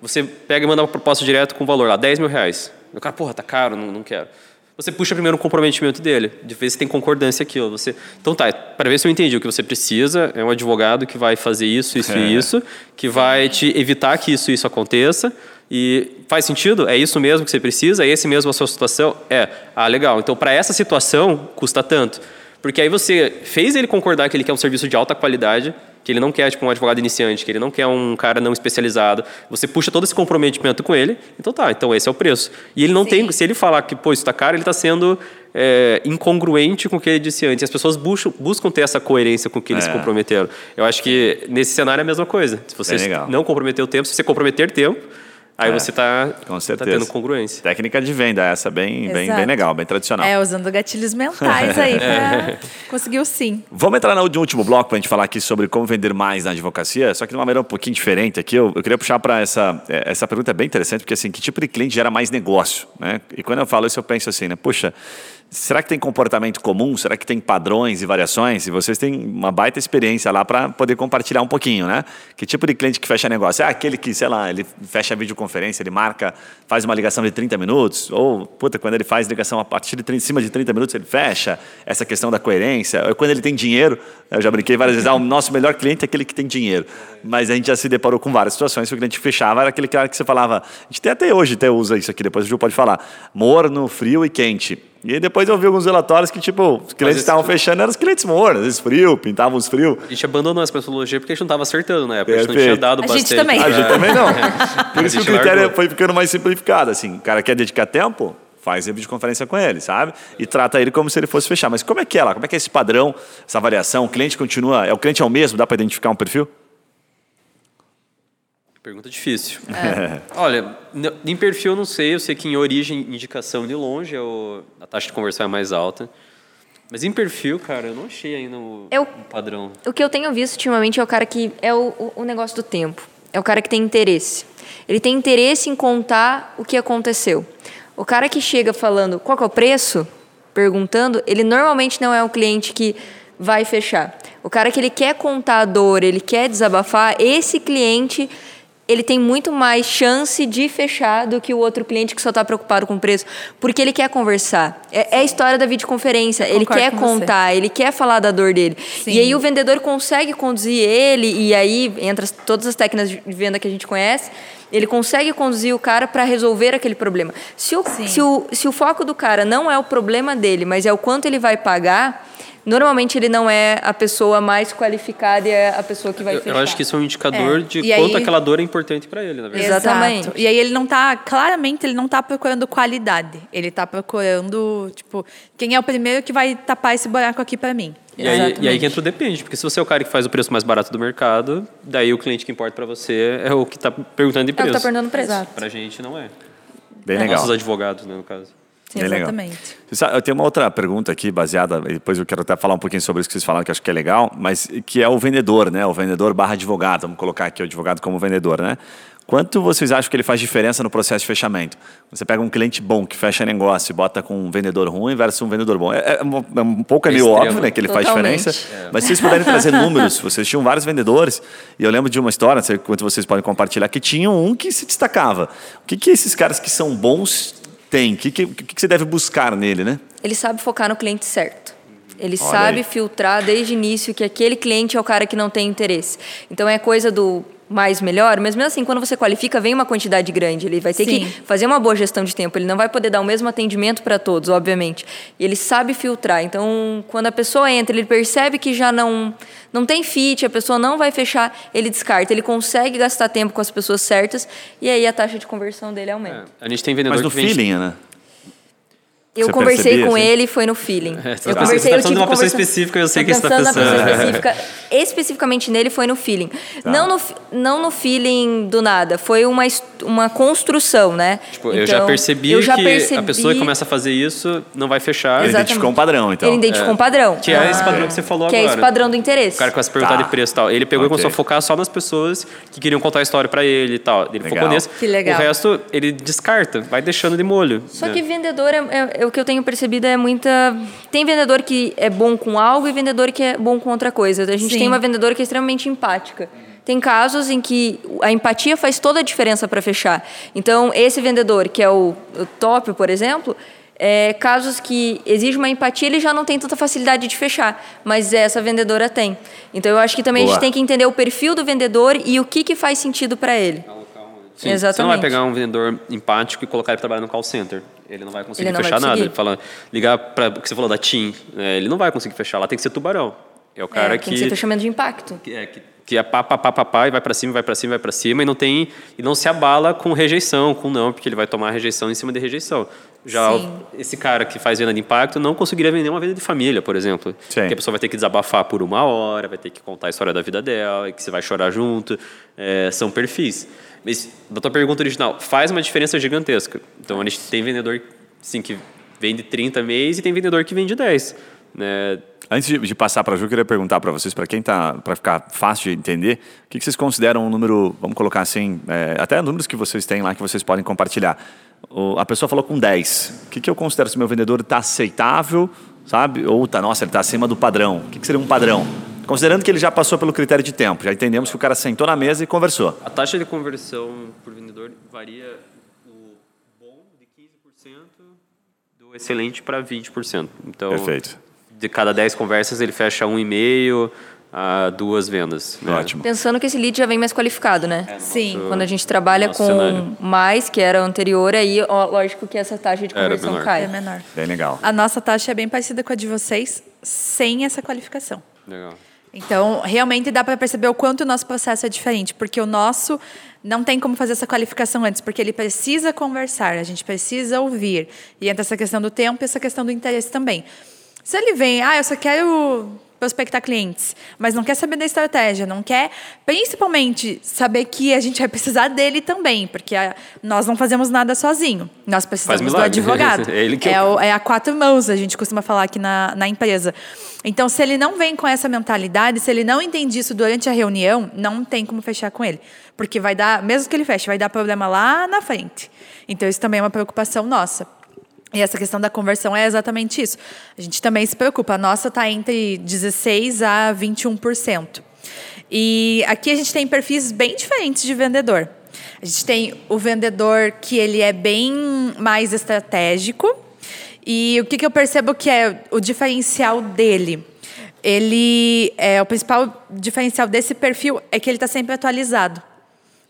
B: você pega e manda uma proposta direto com valor lá, 10 mil reais. O cara, porra, tá caro, não, não quero. Você puxa primeiro o comprometimento dele, de ver se tem concordância aquilo. Você, então tá, para ver se eu entendi o que você precisa, é um advogado que vai fazer isso, isso
A: É.
B: e isso, que vai te evitar que isso e isso aconteça. E faz sentido? É isso mesmo que você precisa? É esse mesmo a sua situação? É. Ah, legal. Então, para essa situação, custa tanto. Porque aí você fez ele concordar que ele quer um serviço de alta qualidade, que ele não quer tipo um advogado iniciante, que ele não quer um cara não especializado. Você puxa todo esse comprometimento com ele. Então tá, então esse é o preço. E ele não tem, se ele falar que pô, isso está caro, ele está sendo é, incongruente com o que ele disse antes. As pessoas buscam, buscam ter essa coerência com o que eles
A: É.
B: se comprometeram. Eu acho que nesse cenário é a mesma coisa. Se você não comprometer o tempo, se você comprometer tempo, aí
A: É,
B: você está
A: com
B: tá tendo congruência.
A: Técnica de venda, essa bem, bem, bem legal, bem tradicional.
C: É, usando gatilhos mentais aí para conseguir o sim.
A: Vamos entrar no último bloco para a gente falar aqui sobre como vender mais na advocacia, só que de uma maneira um pouquinho diferente aqui. Eu, eu queria puxar para essa, eh, essa pergunta é bem interessante, porque assim, que tipo de cliente gera mais negócio? Né? E quando eu falo isso, eu penso assim, né? Puxa, será que tem comportamento comum? Será que tem padrões e variações? E vocês têm uma baita experiência lá para poder compartilhar um pouquinho, né? Que tipo de cliente que fecha negócio? É aquele que, sei lá, ele fecha a videoconferência, ele marca, faz uma ligação de 30 minutos, ou, puta, quando ele faz ligação a partir de 30, cima de 30 minutos, ele fecha essa questão da coerência. Ou quando ele tem dinheiro, eu já brinquei várias vezes, ah, o nosso melhor cliente é aquele que tem dinheiro. Mas a gente já se deparou com várias situações que o cliente fechava, era aquele cara que você falava, a gente tem até hoje, até usa isso aqui, depois o Ju pode falar, morno, frio e quente. E aí depois eu vi alguns relatórios que, tipo, os clientes estavam fechando, eram os clientes mornos, às vezes frio, pintavam os frios.
B: A gente abandonou essa metodologia porque a gente não estava acertando na época. A gente não tinha dado
C: A gente
B: bastante.
C: também.
A: A gente também não. Por
B: A
A: isso que o critério
B: largou.
A: foi ficando mais simplificado. Assim, o cara quer dedicar tempo, faz a videoconferência com ele, sabe? E trata ele como se ele fosse fechar. Mas como é que é lá? Como é que é esse padrão, essa variação? O cliente continua. É o cliente é o mesmo? Dá para identificar um perfil?
B: Pergunta difícil. Olha, n- em perfil eu não sei, eu sei que em origem, indicação de longe, é a taxa de conversão é mais alta. Mas em perfil, cara, eu não achei ainda o,
D: Eu-
B: o padrão.
D: O que eu tenho visto ultimamente é o cara que é o, o, o negócio do tempo. É o cara que tem interesse. Ele tem interesse em contar o que aconteceu. O cara que chega falando qual é o preço, perguntando, ele normalmente não é um cliente que vai fechar. O cara que ele quer contar a dor, ele quer desabafar, esse cliente ele tem muito mais chance de fechar do que o outro cliente que só está preocupado com o preço, porque ele quer conversar. É, é a história da videoconferência. Ele quer
C: com você.
D: contar, ele quer falar da dor dele.
C: Sim.
D: E aí o vendedor consegue conduzir ele, e aí entra as- todas as técnicas de venda que a gente conhece, ele consegue conduzir o cara para resolver aquele problema. Se o,
C: Sim.
D: se, o, se o foco do cara não é o problema dele, mas é o quanto ele vai pagar, normalmente ele não é a pessoa mais qualificada e é a pessoa que vai
B: Eu,
D: fechar.
B: eu acho que isso é um indicador
C: É,
B: de
C: e
B: quanto
C: aí-
B: aquela dor é importante para ele, na verdade.
D: Exatamente.
C: Exato. E aí ele não tá, claramente, ele não tá procurando qualidade. Ele tá procurando, tipo, quem é o primeiro que vai tapar esse buraco aqui para mim.
B: E aí, e aí que entra o depende, porque se você é o cara que faz o preço mais barato do mercado, daí o cliente que importa para você é o que está perguntando de
D: É o que
B: preço.
D: tá perguntando preço.
C: Exato.
B: Pra gente não é.
A: Bem legal.
B: Nossos advogados, né, no caso.
C: Sim,
A: Bem legal.
C: exatamente.
A: Sabe, eu tenho uma outra pergunta aqui, baseada, e depois eu quero até falar um pouquinho sobre isso que vocês falaram, que eu acho que é legal, mas que é o vendedor, né? O vendedor barra advogado, vamos colocar aqui o advogado como vendedor, né? Quanto vocês acham que ele faz diferença no processo de fechamento? Você pega um cliente bom que fecha negócio e bota com um vendedor ruim versus um vendedor bom. É, é um, é um pouco é
B: É
A: meio
B: extremo.
A: óbvio né, que ele faz
D: Totalmente.
A: diferença, mas se vocês puderem trazer números, vocês tinham vários vendedores, e eu lembro de uma história, não sei quanto vocês podem compartilhar, que tinham um que se destacava. O que, que esses caras que são bons têm? O que, que que você deve buscar nele, né?
D: Ele sabe focar no cliente certo. Ele
A: Olha
D: sabe
A: aí.
D: filtrar desde o início que aquele cliente é o cara que não tem interesse. Então é coisa do mais melhor, mas mesmo assim, quando você qualifica, vem uma quantidade grande. Ele vai ter
C: Sim.
D: que fazer uma boa gestão de tempo. Ele não vai poder dar o mesmo atendimento para todos, obviamente. E ele sabe filtrar. Então, quando a pessoa entra, ele percebe que já não não tem fit, a pessoa não vai fechar, ele descarta. Ele consegue gastar tempo com as pessoas certas e aí a taxa de conversão dele aumenta.
B: É, A gente tem vendedor
A: Mas no
B: que vende...
A: feeling, né?
D: Eu
A: Você
D: conversei
A: percebia,
D: com
A: assim?
D: ele, foi no feeling.
B: É,
D: eu
B: tá-
D: conversei,
B: você tá
D: eu tive
B: de uma pessoa específica, eu sei
D: Tô
B: quem você tá
D: pensando específica. Especificamente nele foi no feeling.
A: Tá.
D: Não, no, não no feeling do nada, foi uma, uma construção, né?
B: Tipo, eu já
D: Então,
B: percebi
D: eu já
B: que a
D: percebi-
B: pessoa que começa a fazer isso não vai fechar.
A: Ele
D: Exatamente.
A: identificou um padrão, então.
D: Ele identificou um padrão.
B: Que é esse padrão que você falou
D: Que é
B: agora.
D: esse padrão do interesse.
B: O cara começa a perguntar
A: Tá.
B: de preço e tal. Ele pegou e
A: Ok.
B: começou a focar só nas pessoas que queriam contar a história pra ele e tal. Ele
A: Legal.
B: focou nesse.
C: Que legal.
B: O resto, ele descarta, vai deixando de molho.
D: Só
B: né?
D: que vendedor, é, é- é o que eu tenho percebido é muita. Tem vendedor que é bom com algo e vendedor que é bom com outra coisa. A gente
C: Sim.
D: tem uma vendedora que é extremamente empática. Tem casos em que a empatia faz toda a diferença para fechar. Então, esse vendedor, que é o, o top, por exemplo, é, casos que exige uma empatia, ele já não tem tanta facilidade de fechar, mas essa vendedora tem. Então, eu acho que também a
A: Boa.
D: gente tem que entender o perfil do vendedor e o que, que faz sentido para ele.
B: Sim, Você não vai
D: Exatamente.
B: pegar um vendedor empático e colocar ele para trabalhar no call center. Ele não vai conseguir
D: não vai
B: fechar nada.
D: conseguir.
B: Ele fala, ligar para o que você falou da TIM, né, ele não vai conseguir fechar. Lá tem que ser tubarão. É o cara
D: É,
B: que
D: tem que ser fechamento de impacto.
B: que é, que, que é pá, pá, pá, pá, pá, e vai para cima, vai para cima, vai para cima, e não tem e não se abala com rejeição, com não, porque ele vai tomar rejeição em cima de rejeição. Já
D: Sim.
B: esse cara que faz venda de impacto não conseguiria vender uma venda de família, por exemplo.
A: Sim.
B: Porque a pessoa vai ter que desabafar por uma hora, vai ter que contar a história da vida dela, e que você vai chorar junto. É, são perfis. Mas, da tua pergunta original, faz uma diferença gigantesca. Então, a gente tem vendedor sim, que vende 30 mês e tem vendedor que vende 10. Né?
A: Antes de, de passar para a Ju, eu queria perguntar para vocês, para quem tá, para ficar fácil de entender, o que, que vocês consideram um número, vamos colocar assim, é, até números que vocês têm lá que vocês podem compartilhar. A pessoa falou com 10. O que, que eu considero se meu vendedor está aceitável, sabe? Ou tá, nossa, ele está acima do padrão. O que, que seria um padrão? Considerando que ele já passou pelo critério de tempo, já entendemos que o cara sentou na mesa e conversou.
B: A taxa de conversão por vendedor varia o bom de 15% do excelente para 20%. Então,
A: Perfeito.
B: de cada 10 conversas, ele fecha um e-mail a duas vendas. né?
A: Ótimo.
D: Pensando que esse lead já vem mais qualificado, né?
C: Sim.
D: Quando a gente trabalha
B: Nosso
D: com
B: cenário.
D: mais, que era o anterior, aí ó, lógico que essa taxa de conversão
B: menor.
D: cai.
C: É menor.
A: Bem legal.
C: A nossa taxa é bem parecida com a de vocês, sem essa qualificação.
B: Legal.
C: Então, realmente dá para perceber o quanto o nosso processo é diferente, porque o nosso não tem como fazer essa qualificação antes, porque ele precisa conversar, a gente precisa ouvir. E entra essa questão do tempo e essa questão do interesse também. Se ele vem, ah, eu só quero prospectar clientes, mas não quer saber da estratégia, não quer, principalmente, saber que a gente vai precisar dele também, porque a- nós não fazemos nada sozinho. Nós precisamos do advogado.
B: É ele que
C: é,
B: eu-
C: o- é a quatro mãos, a gente costuma falar aqui na, na empresa. Então, se ele não vem com essa mentalidade, se ele não entende isso durante a reunião, não tem como fechar com ele. Porque vai dar, mesmo que ele feche, vai dar problema lá na frente. Então, isso também é uma preocupação nossa. E essa questão da conversão é exatamente isso. A gente também se preocupa. A nossa está entre 16% a 21%. E aqui a gente tem perfis bem diferentes de vendedor. A gente tem o vendedor que ele é bem mais estratégico. E o que, que eu percebo que é o diferencial dele? Ele é o principal diferencial desse perfil é que ele está sempre atualizado.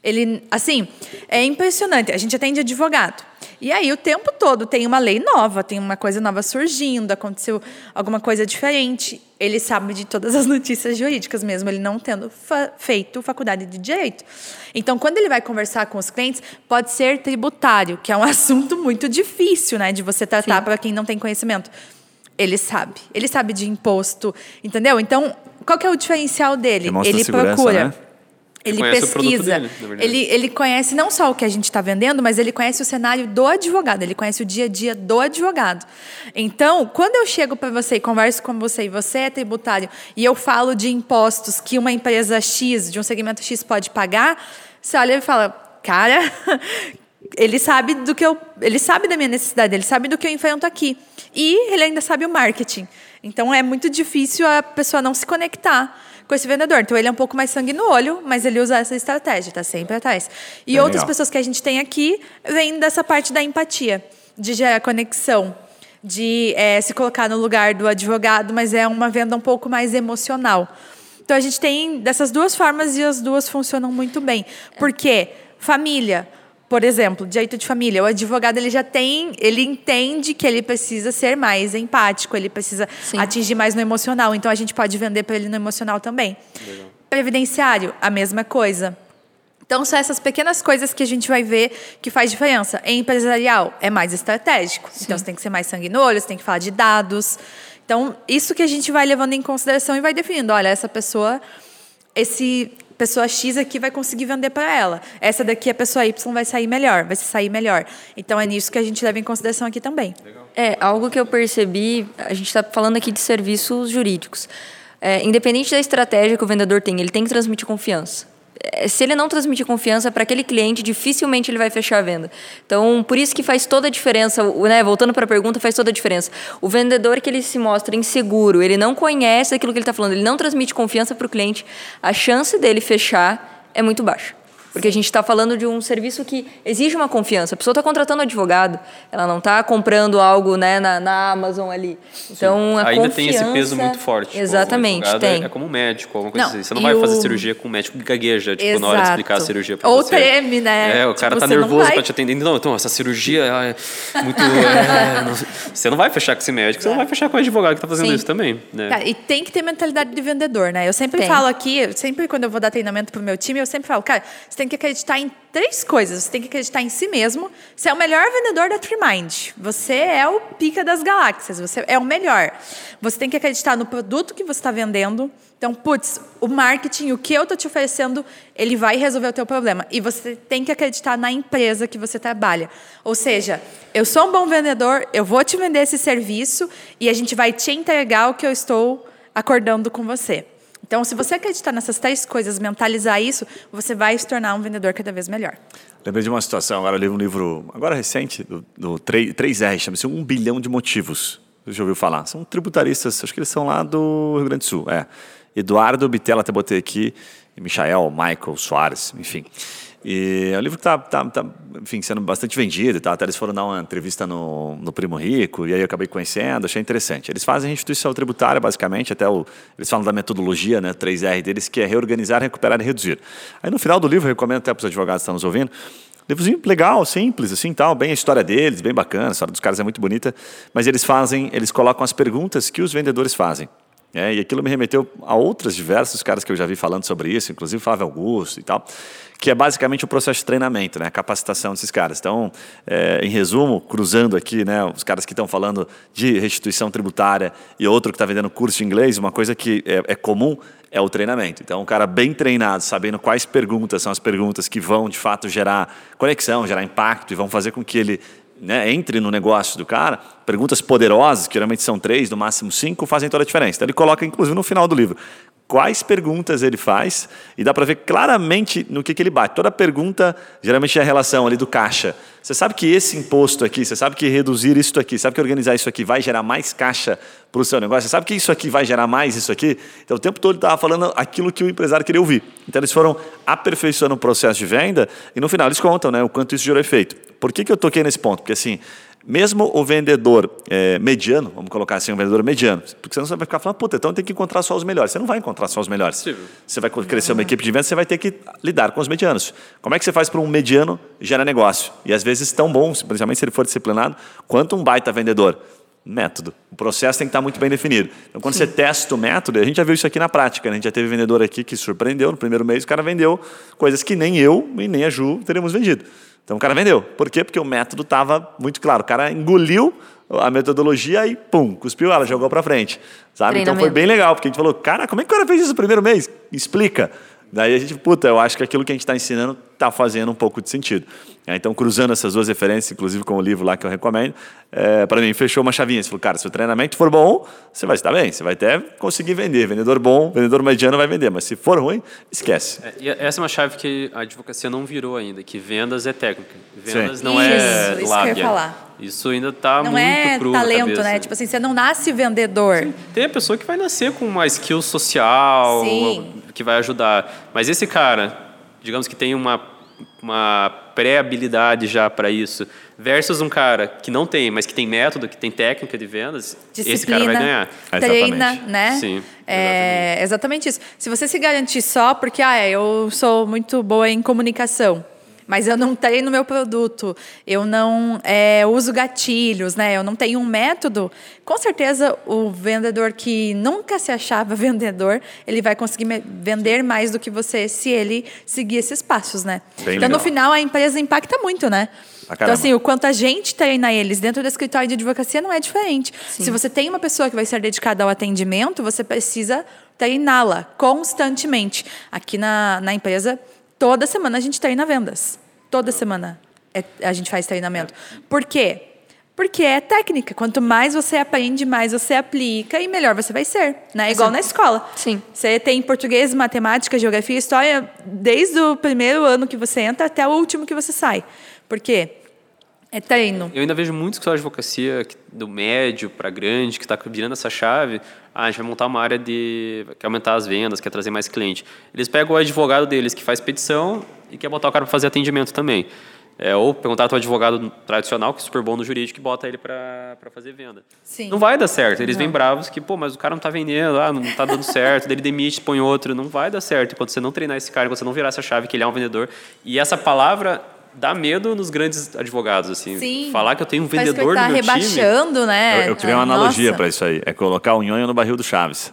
C: Ele, assim, é impressionante. A gente atende advogado. E aí, o tempo todo tem uma lei nova, tem uma coisa nova surgindo, aconteceu alguma coisa diferente. Ele sabe de todas as notícias jurídicas, mesmo ele não tendo fa- feito faculdade de direito. Então, quando ele vai conversar com os clientes, pode ser tributário, que é um assunto muito difícil, né, de você tratar para quem não tem conhecimento. Ele sabe. Ele sabe de imposto, entendeu? Então, qual que é o diferencial dele? Ele procura.
A: né?
C: Ele
B: conhece
C: pesquisa.
B: dele,
C: ele, ele conhece não só o que a gente está vendendo, mas ele conhece o cenário do advogado, ele conhece o dia a dia do advogado. Então, quando eu chego para você e converso com você, e você é tributário, e eu falo de impostos que uma empresa X, de um segmento X, pode pagar, você olha e fala, cara, ele sabe do que eu. Ele sabe da minha necessidade, ele sabe do que eu enfrento aqui. E ele ainda sabe o marketing. Então é muito difícil a pessoa não se conectar com esse vendedor. Então ele é um pouco mais sangue no olho, mas ele usa essa estratégia, está sempre atrás. E
A: Legal.
C: outras pessoas que a gente tem aqui vêm dessa parte da empatia, de gerar conexão, de eh, se colocar no lugar do advogado, mas é uma venda um pouco mais emocional. Então a gente tem dessas duas formas e as duas funcionam muito bem. Porque família, por exemplo, direito de família, o advogado ele já tem, ele entende que ele precisa ser mais empático, ele precisa
D: Sim.
C: atingir mais no emocional. Então a gente pode vender para ele no emocional também. Previdenciário, a mesma coisa. Então, são essas pequenas coisas que a gente vai ver que faz diferença. Em empresarial, é mais estratégico. Então, você tem que ser mais sangue no olho, você tem que falar de dados. Então, isso que a gente vai levando em consideração e vai definindo. Olha, essa pessoa, esse pessoa X aqui vai conseguir vender para ela. Essa daqui, a pessoa Y, vai sair melhor, vai se sair melhor. Então, é nisso que a gente leva em consideração aqui também.
D: É, algo que eu percebi, a gente está falando aqui de serviços jurídicos. É, independente da estratégia que o vendedor tem, ele tem que transmitir confiança. É, se ele não transmitir confiança para aquele cliente, dificilmente ele vai fechar a venda. Então, por isso que faz toda a diferença, né, voltando para a pergunta, faz toda a diferença. O vendedor que ele se mostra inseguro, ele não conhece aquilo que ele está falando, ele não transmite confiança para o cliente, a chance dele fechar é muito baixa. Porque a gente está falando de um serviço que exige uma confiança. A pessoa está contratando um advogado, ela não está comprando algo né, na, na Amazon ali. Então, a
B: Ainda
D: confiança...
B: tem esse peso muito forte. Tipo,
D: Exatamente,
B: o advogado
D: tem.
B: É, é como um médico, alguma coisa
C: Não,
B: assim. Você não vai fazer
C: o-
B: cirurgia com um médico que gagueja, tipo, na hora de explicar a
C: Exato.
B: cirurgia
C: Ou
B: você.
C: treme, né?
B: É, o cara
C: Tipo,
B: tá nervoso
C: vai-
B: pra te atender. Não, então, essa cirurgia é muito... é, não- Você não vai fechar com esse médico, você não vai fechar com o advogado que tá fazendo
D: Sim.
B: isso também, né?
C: Cara, e tem que ter mentalidade de vendedor, né? Eu sempre
D: Tem.
C: falo aqui, sempre quando eu vou dar treinamento pro meu time, eu sempre falo, cara, você tem que acreditar em três coisas. Você tem que acreditar em si mesmo. Você é o melhor vendedor da Trimind. Você é o pica das galáxias. Você é o melhor. Você tem que acreditar no produto que você está vendendo. Então, putz, o marketing, o que eu tô te oferecendo, ele vai resolver o teu problema. E você tem que acreditar na empresa que você trabalha. Ou seja, eu sou um bom vendedor, eu vou te vender esse serviço e a gente vai te entregar o que eu estou acordando com você. Então, se você acreditar nessas três coisas, mentalizar isso, você vai se tornar um vendedor cada vez melhor.
A: Lembrei de uma situação, agora eu li um livro, agora recente, do, do 3, 3R, chama-se Um Bilhão de Motivos. Você já ouviu falar? São tributaristas, acho que eles são lá do Rio Grande do Sul. É. Eduardo Bitela, até botei aqui, e Michael, Michael Soares, enfim. E é um livro que está, tá, tá, enfim, sendo bastante vendido tal. Até eles foram dar uma entrevista no, no Primo Rico, e aí eu acabei conhecendo, achei interessante. Eles fazem restituição tributária, basicamente, até o, eles falam da metodologia, né, 3R deles, que é reorganizar, recuperar e reduzir. Aí no final do livro, eu recomendo até para os advogados que estão nos ouvindo, Livrozinho legal, simples, assim, tal, bem a história deles, bem bacana, a história dos caras é muito bonita, mas eles fazem, eles colocam as perguntas que os vendedores fazem. É, e aquilo me remeteu a outros diversos caras que eu já vi falando sobre isso, inclusive Flávio Augusto e tal, que é basicamente o processo de treinamento, né, a capacitação desses caras. Então, é, em resumo, cruzando aqui, né, os caras que estão falando de restituição tributária e outro que está vendendo curso de inglês, uma coisa que é, é comum é o treinamento. Então, um cara bem treinado, sabendo quais perguntas são as perguntas que vão, de fato, gerar conexão, gerar impacto e vão fazer com que ele né, entre no negócio do cara, perguntas poderosas, que geralmente são três, no máximo cinco, fazem toda a diferença. Então, ele coloca, inclusive, no final do livro, quais perguntas ele faz e dá para ver claramente no que, que ele bate. Toda pergunta, geralmente, é a relação ali do caixa. Você sabe que esse imposto aqui, você sabe que reduzir isso aqui, sabe que organizar isso aqui vai gerar mais caixa para o seu negócio, você sabe que isso aqui vai gerar mais isso aqui. Então, o tempo todo ele estava falando aquilo que o empresário queria ouvir. Então, eles foram aperfeiçoando o processo de venda e, no final, eles contam né, o quanto isso gerou efeito. Por que, que eu toquei nesse ponto? Porque, assim, mesmo o vendedor é, mediano, vamos colocar assim, um vendedor mediano, porque senão você vai ficar falando, puta, então tem que encontrar só os melhores. Você não vai encontrar só os melhores.
B: Possível.
A: Você vai crescer uma equipe de vendas, você vai ter que lidar com os medianos. Como é que você faz para um mediano gerar negócio? E às vezes tão bom, principalmente se ele for disciplinado, quanto um baita vendedor. Método. O processo tem que estar muito bem definido. Então, quando você testa o método, a gente já viu isso aqui na prática. Né? A gente já teve vendedor aqui que surpreendeu. No primeiro mês, o cara vendeu coisas que nem eu e nem a Ju teríamos vendido. Então, o cara vendeu. Por quê? Porque o método estava muito claro. O cara engoliu a metodologia e pum, cuspiu ela, jogou para frente. Sabe? Então foi bem legal, porque a gente falou, cara, como é que o cara fez isso no primeiro mês? Explica. Daí a gente, puta, eu acho que aquilo que a gente está ensinando está fazendo um pouco de sentido. É, então, cruzando essas duas referências, inclusive com o livro lá que eu recomendo, é, para mim fechou uma chavinha. Você falou, cara, se o treinamento for bom, você vai estar bem, você vai até conseguir vender. Vendedor bom, vendedor mediano vai vender, mas se for ruim, esquece.
B: É, e essa é uma chave que a advocacia não virou ainda, que vendas é técnica. Vendas Sim. não é isso, lábia. Isso que eu ia falar. Isso ainda está muito
C: é
B: cru
C: talento, né? Tipo assim, você não nasce vendedor. Sim.
B: Tem a pessoa que vai nascer com uma skill social, Sim. Que vai ajudar. Mas esse cara, digamos que tem uma, uma pré-habilidade já para isso, versus um cara que não tem, mas que tem método, que tem técnica de vendas, Disciplina, esse cara vai ganhar.
C: Treina, né? Sim. É exatamente isso. Se você se garantir só porque ah, eu sou muito boa em comunicação, mas eu não treino meu produto, eu não é, uso gatilhos, né? Eu não tenho um método. Com certeza, o vendedor que nunca se achava vendedor, ele vai conseguir vender mais do que você se ele seguir esses passos, né? Bem então, legal. no final, a empresa impacta muito, né? então, assim, o quanto a gente treina eles dentro do escritório de advocacia não é diferente. Sim. Se você tem uma pessoa que vai ser dedicada ao atendimento, você precisa treiná-la constantemente. Aqui na, na empresa, Toda semana a gente treina vendas. Toda semana é, a gente faz treinamento. Por quê? Porque é técnica. Quanto mais você aprende, mais você aplica e melhor você vai ser. Né? Igual Sim. na escola.
D: Sim.
C: Você tem português, matemática, geografia, história, desde o primeiro ano que você entra até o último que você sai. Por quê? É treino.
B: Eu ainda vejo muitos que de advocacia do médio para grande, que está virando essa chave. Ah, a gente vai montar uma área de. quer aumentar as vendas, quer trazer mais cliente. Eles pegam o advogado deles que faz petição e quer botar o cara para fazer atendimento também. É, ou perguntar para o advogado tradicional, que é super bom no jurídico, e bota ele para fazer venda.
C: Sim.
B: Não vai dar certo. Eles não. vêm bravos que, pô, mas o cara não está vendendo, ah, não está dando certo, ele demite, põe outro. Não vai dar certo enquanto você não treinar esse cara, enquanto você não virar essa chave que ele é um vendedor. E essa palavra dá medo nos grandes advogados, assim.
C: Sim.
B: Falar que eu tenho um vendedor
C: tá
B: no meu
C: rebaixando,
B: time...
C: né?
A: Eu, eu criei uma analogia para isso aí. É colocar o nhonho no barril do Chaves.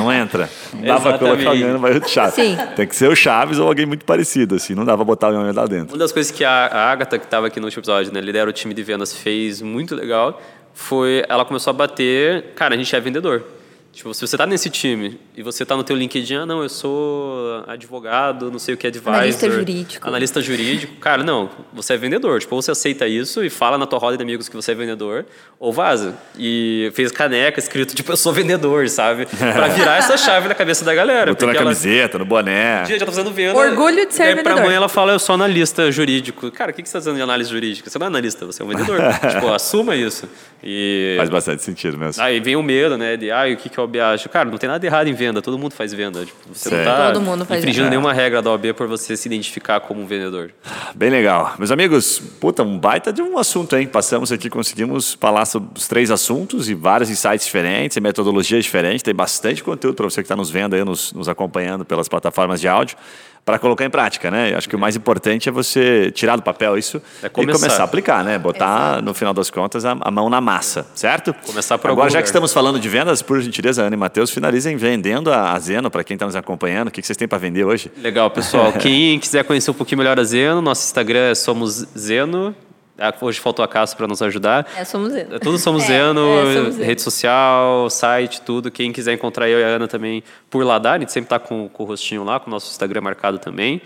A: não entra. Não dá para colocar o nhonho no barril do Chaves.
C: Sim.
A: Tem que ser o Chaves ou alguém muito parecido, assim. Não dá para botar o nhonho lá dentro.
B: Uma das coisas que a, a Agatha, que estava aqui no último episódio, né, lidera o time de vendas, fez muito legal, foi... Ela começou a bater... Cara, a gente é vendedor. Tipo, se você está nesse time e você está no teu LinkedIn, ah, não, eu sou advogado, não sei o que, advisor.
D: Analista jurídico.
B: Analista jurídico. Cara, não, você é vendedor. Tipo, ou você aceita isso e fala na tua roda de amigos que você é vendedor, ou vaza. E fez caneca escrito, tipo, eu sou vendedor, sabe? Pra virar essa chave na cabeça da galera.
A: Botou na camiseta, no boné.
B: Dia, já tá fazendo venda.
C: Orgulho de ser
B: e aí,
C: vendedor.
B: Pra mãe ela fala, eu sou analista jurídico. Cara, o que, que você tá fazendo de análise jurídica? Você não é analista, você é um vendedor. tipo, assuma isso. E...
A: Faz bastante sentido mesmo.
B: Aí vem o medo, né, de, ah, o que, que é o OBA? Cara, não tem nada errado em venda, todo mundo faz venda. Tipo, você Sim. não está
C: todo mundo faz
B: infringindo venda. nenhuma regra da OAB por você se identificar como um vendedor.
A: Bem legal. Meus amigos, puta, um baita de um assunto, hein? Passamos aqui, conseguimos falar sobre os três assuntos e vários insights diferentes, metodologias diferentes. Tem bastante conteúdo para você que está nos vendo aí, nos, nos acompanhando pelas plataformas de áudio para colocar em prática, né? Acho que o mais importante é você tirar do papel isso é começar. e começar a aplicar, né? Botar, Exato. no final das contas, a, a, mão na massa, certo?
B: Começar por
A: Agora,
B: já
A: lugar. que estamos falando de vendas, por gentileza, Ana e Matheus, finalizem vendendo a, a Zeno para quem está nos acompanhando. O que, que vocês têm para vender hoje?
B: Legal, pessoal. quem quiser conhecer um pouquinho melhor a Zeno, nosso Instagram é Somos Zeno. Ah, hoje faltou a Cássio para nos ajudar.
D: É, somos Zeno.
B: É, tudo somos, é, Zeno, é, somos rede social, site, tudo. Quem quiser encontrar eu e a Ana também por lá dá. A gente sempre está com, com o rostinho lá, com o nosso Instagram marcado também.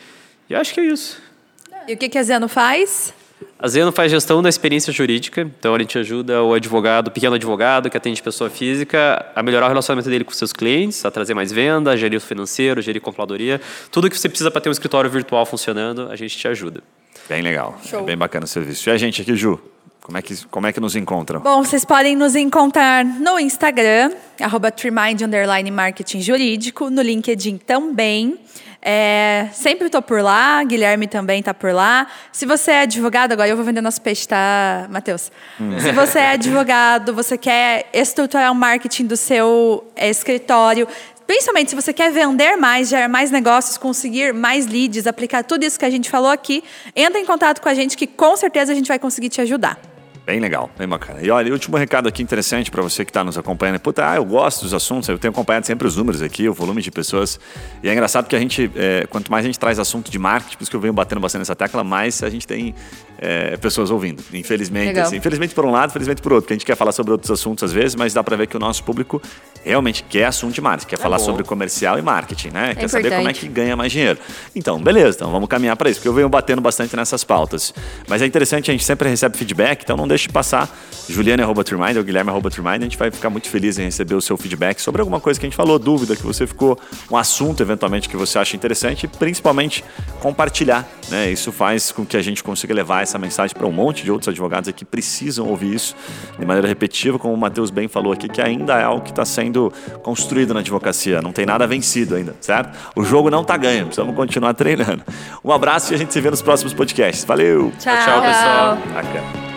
B: E acho que é isso.
C: E o que, que a Zeno faz?
B: A Zeno faz gestão da experiência jurídica, então a gente ajuda o advogado, o pequeno advogado que atende pessoa física, a melhorar o relacionamento dele com seus clientes, a trazer mais venda, a gerir o financeiro, gerir controladoria. Tudo que você precisa para ter um escritório virtual funcionando, a gente te ajuda.
A: Bem legal, é bem bacana o serviço. E a gente aqui, Ju? Como é, que, como é que nos encontram?
C: Bom, vocês podem nos encontrar no Instagram, arroba Trimind Marketing Jurídico, no LinkedIn também. É, sempre estou por lá, Guilherme também está por lá. Se você é advogado, agora eu vou vender nosso peixe, tá, Matheus? Hum. Se você é advogado, você quer estruturar o marketing do seu é, escritório, principalmente se você quer vender mais, gerar mais negócios, conseguir mais leads, aplicar tudo isso que a gente falou aqui, entra em contato com a gente que com certeza a gente vai conseguir te ajudar.
A: Bem legal, bem bacana. E olha, último recado aqui interessante para você que está nos acompanhando. Puta, ah, eu gosto dos assuntos, eu tenho acompanhado sempre os números aqui, o volume de pessoas. E é engraçado que a gente, é, quanto mais a gente traz assunto de marketing, por isso que eu venho batendo bastante nessa tecla, mais a gente tem é, pessoas ouvindo. Infelizmente, assim, infelizmente por um lado, infelizmente por outro, porque a gente quer falar sobre outros assuntos às vezes, mas dá para ver que o nosso público realmente quer assunto de marketing, quer é falar bom. sobre comercial e marketing, né? É quer importante. saber como é que ganha mais dinheiro. Então, beleza, então vamos caminhar para isso, porque eu venho batendo bastante nessas pautas. Mas é interessante, a gente sempre recebe feedback, então não deixe de passar juliane.trimind ou guilherme.trimind, a gente vai ficar muito feliz em receber o seu feedback sobre alguma coisa que a gente falou, dúvida que você ficou, um assunto eventualmente que você acha interessante e principalmente compartilhar, né? Isso faz com que a gente consiga levar essa mensagem para um monte de outros advogados que precisam ouvir isso de maneira repetitiva, como o Matheus bem falou aqui, que ainda é algo que está sendo construído na advocacia, não tem nada vencido ainda, certo? O jogo não está ganho, precisamos continuar treinando. Um abraço e a gente se vê nos próximos podcasts. Valeu!
D: Tchau, tchau pessoal!
A: Bacana.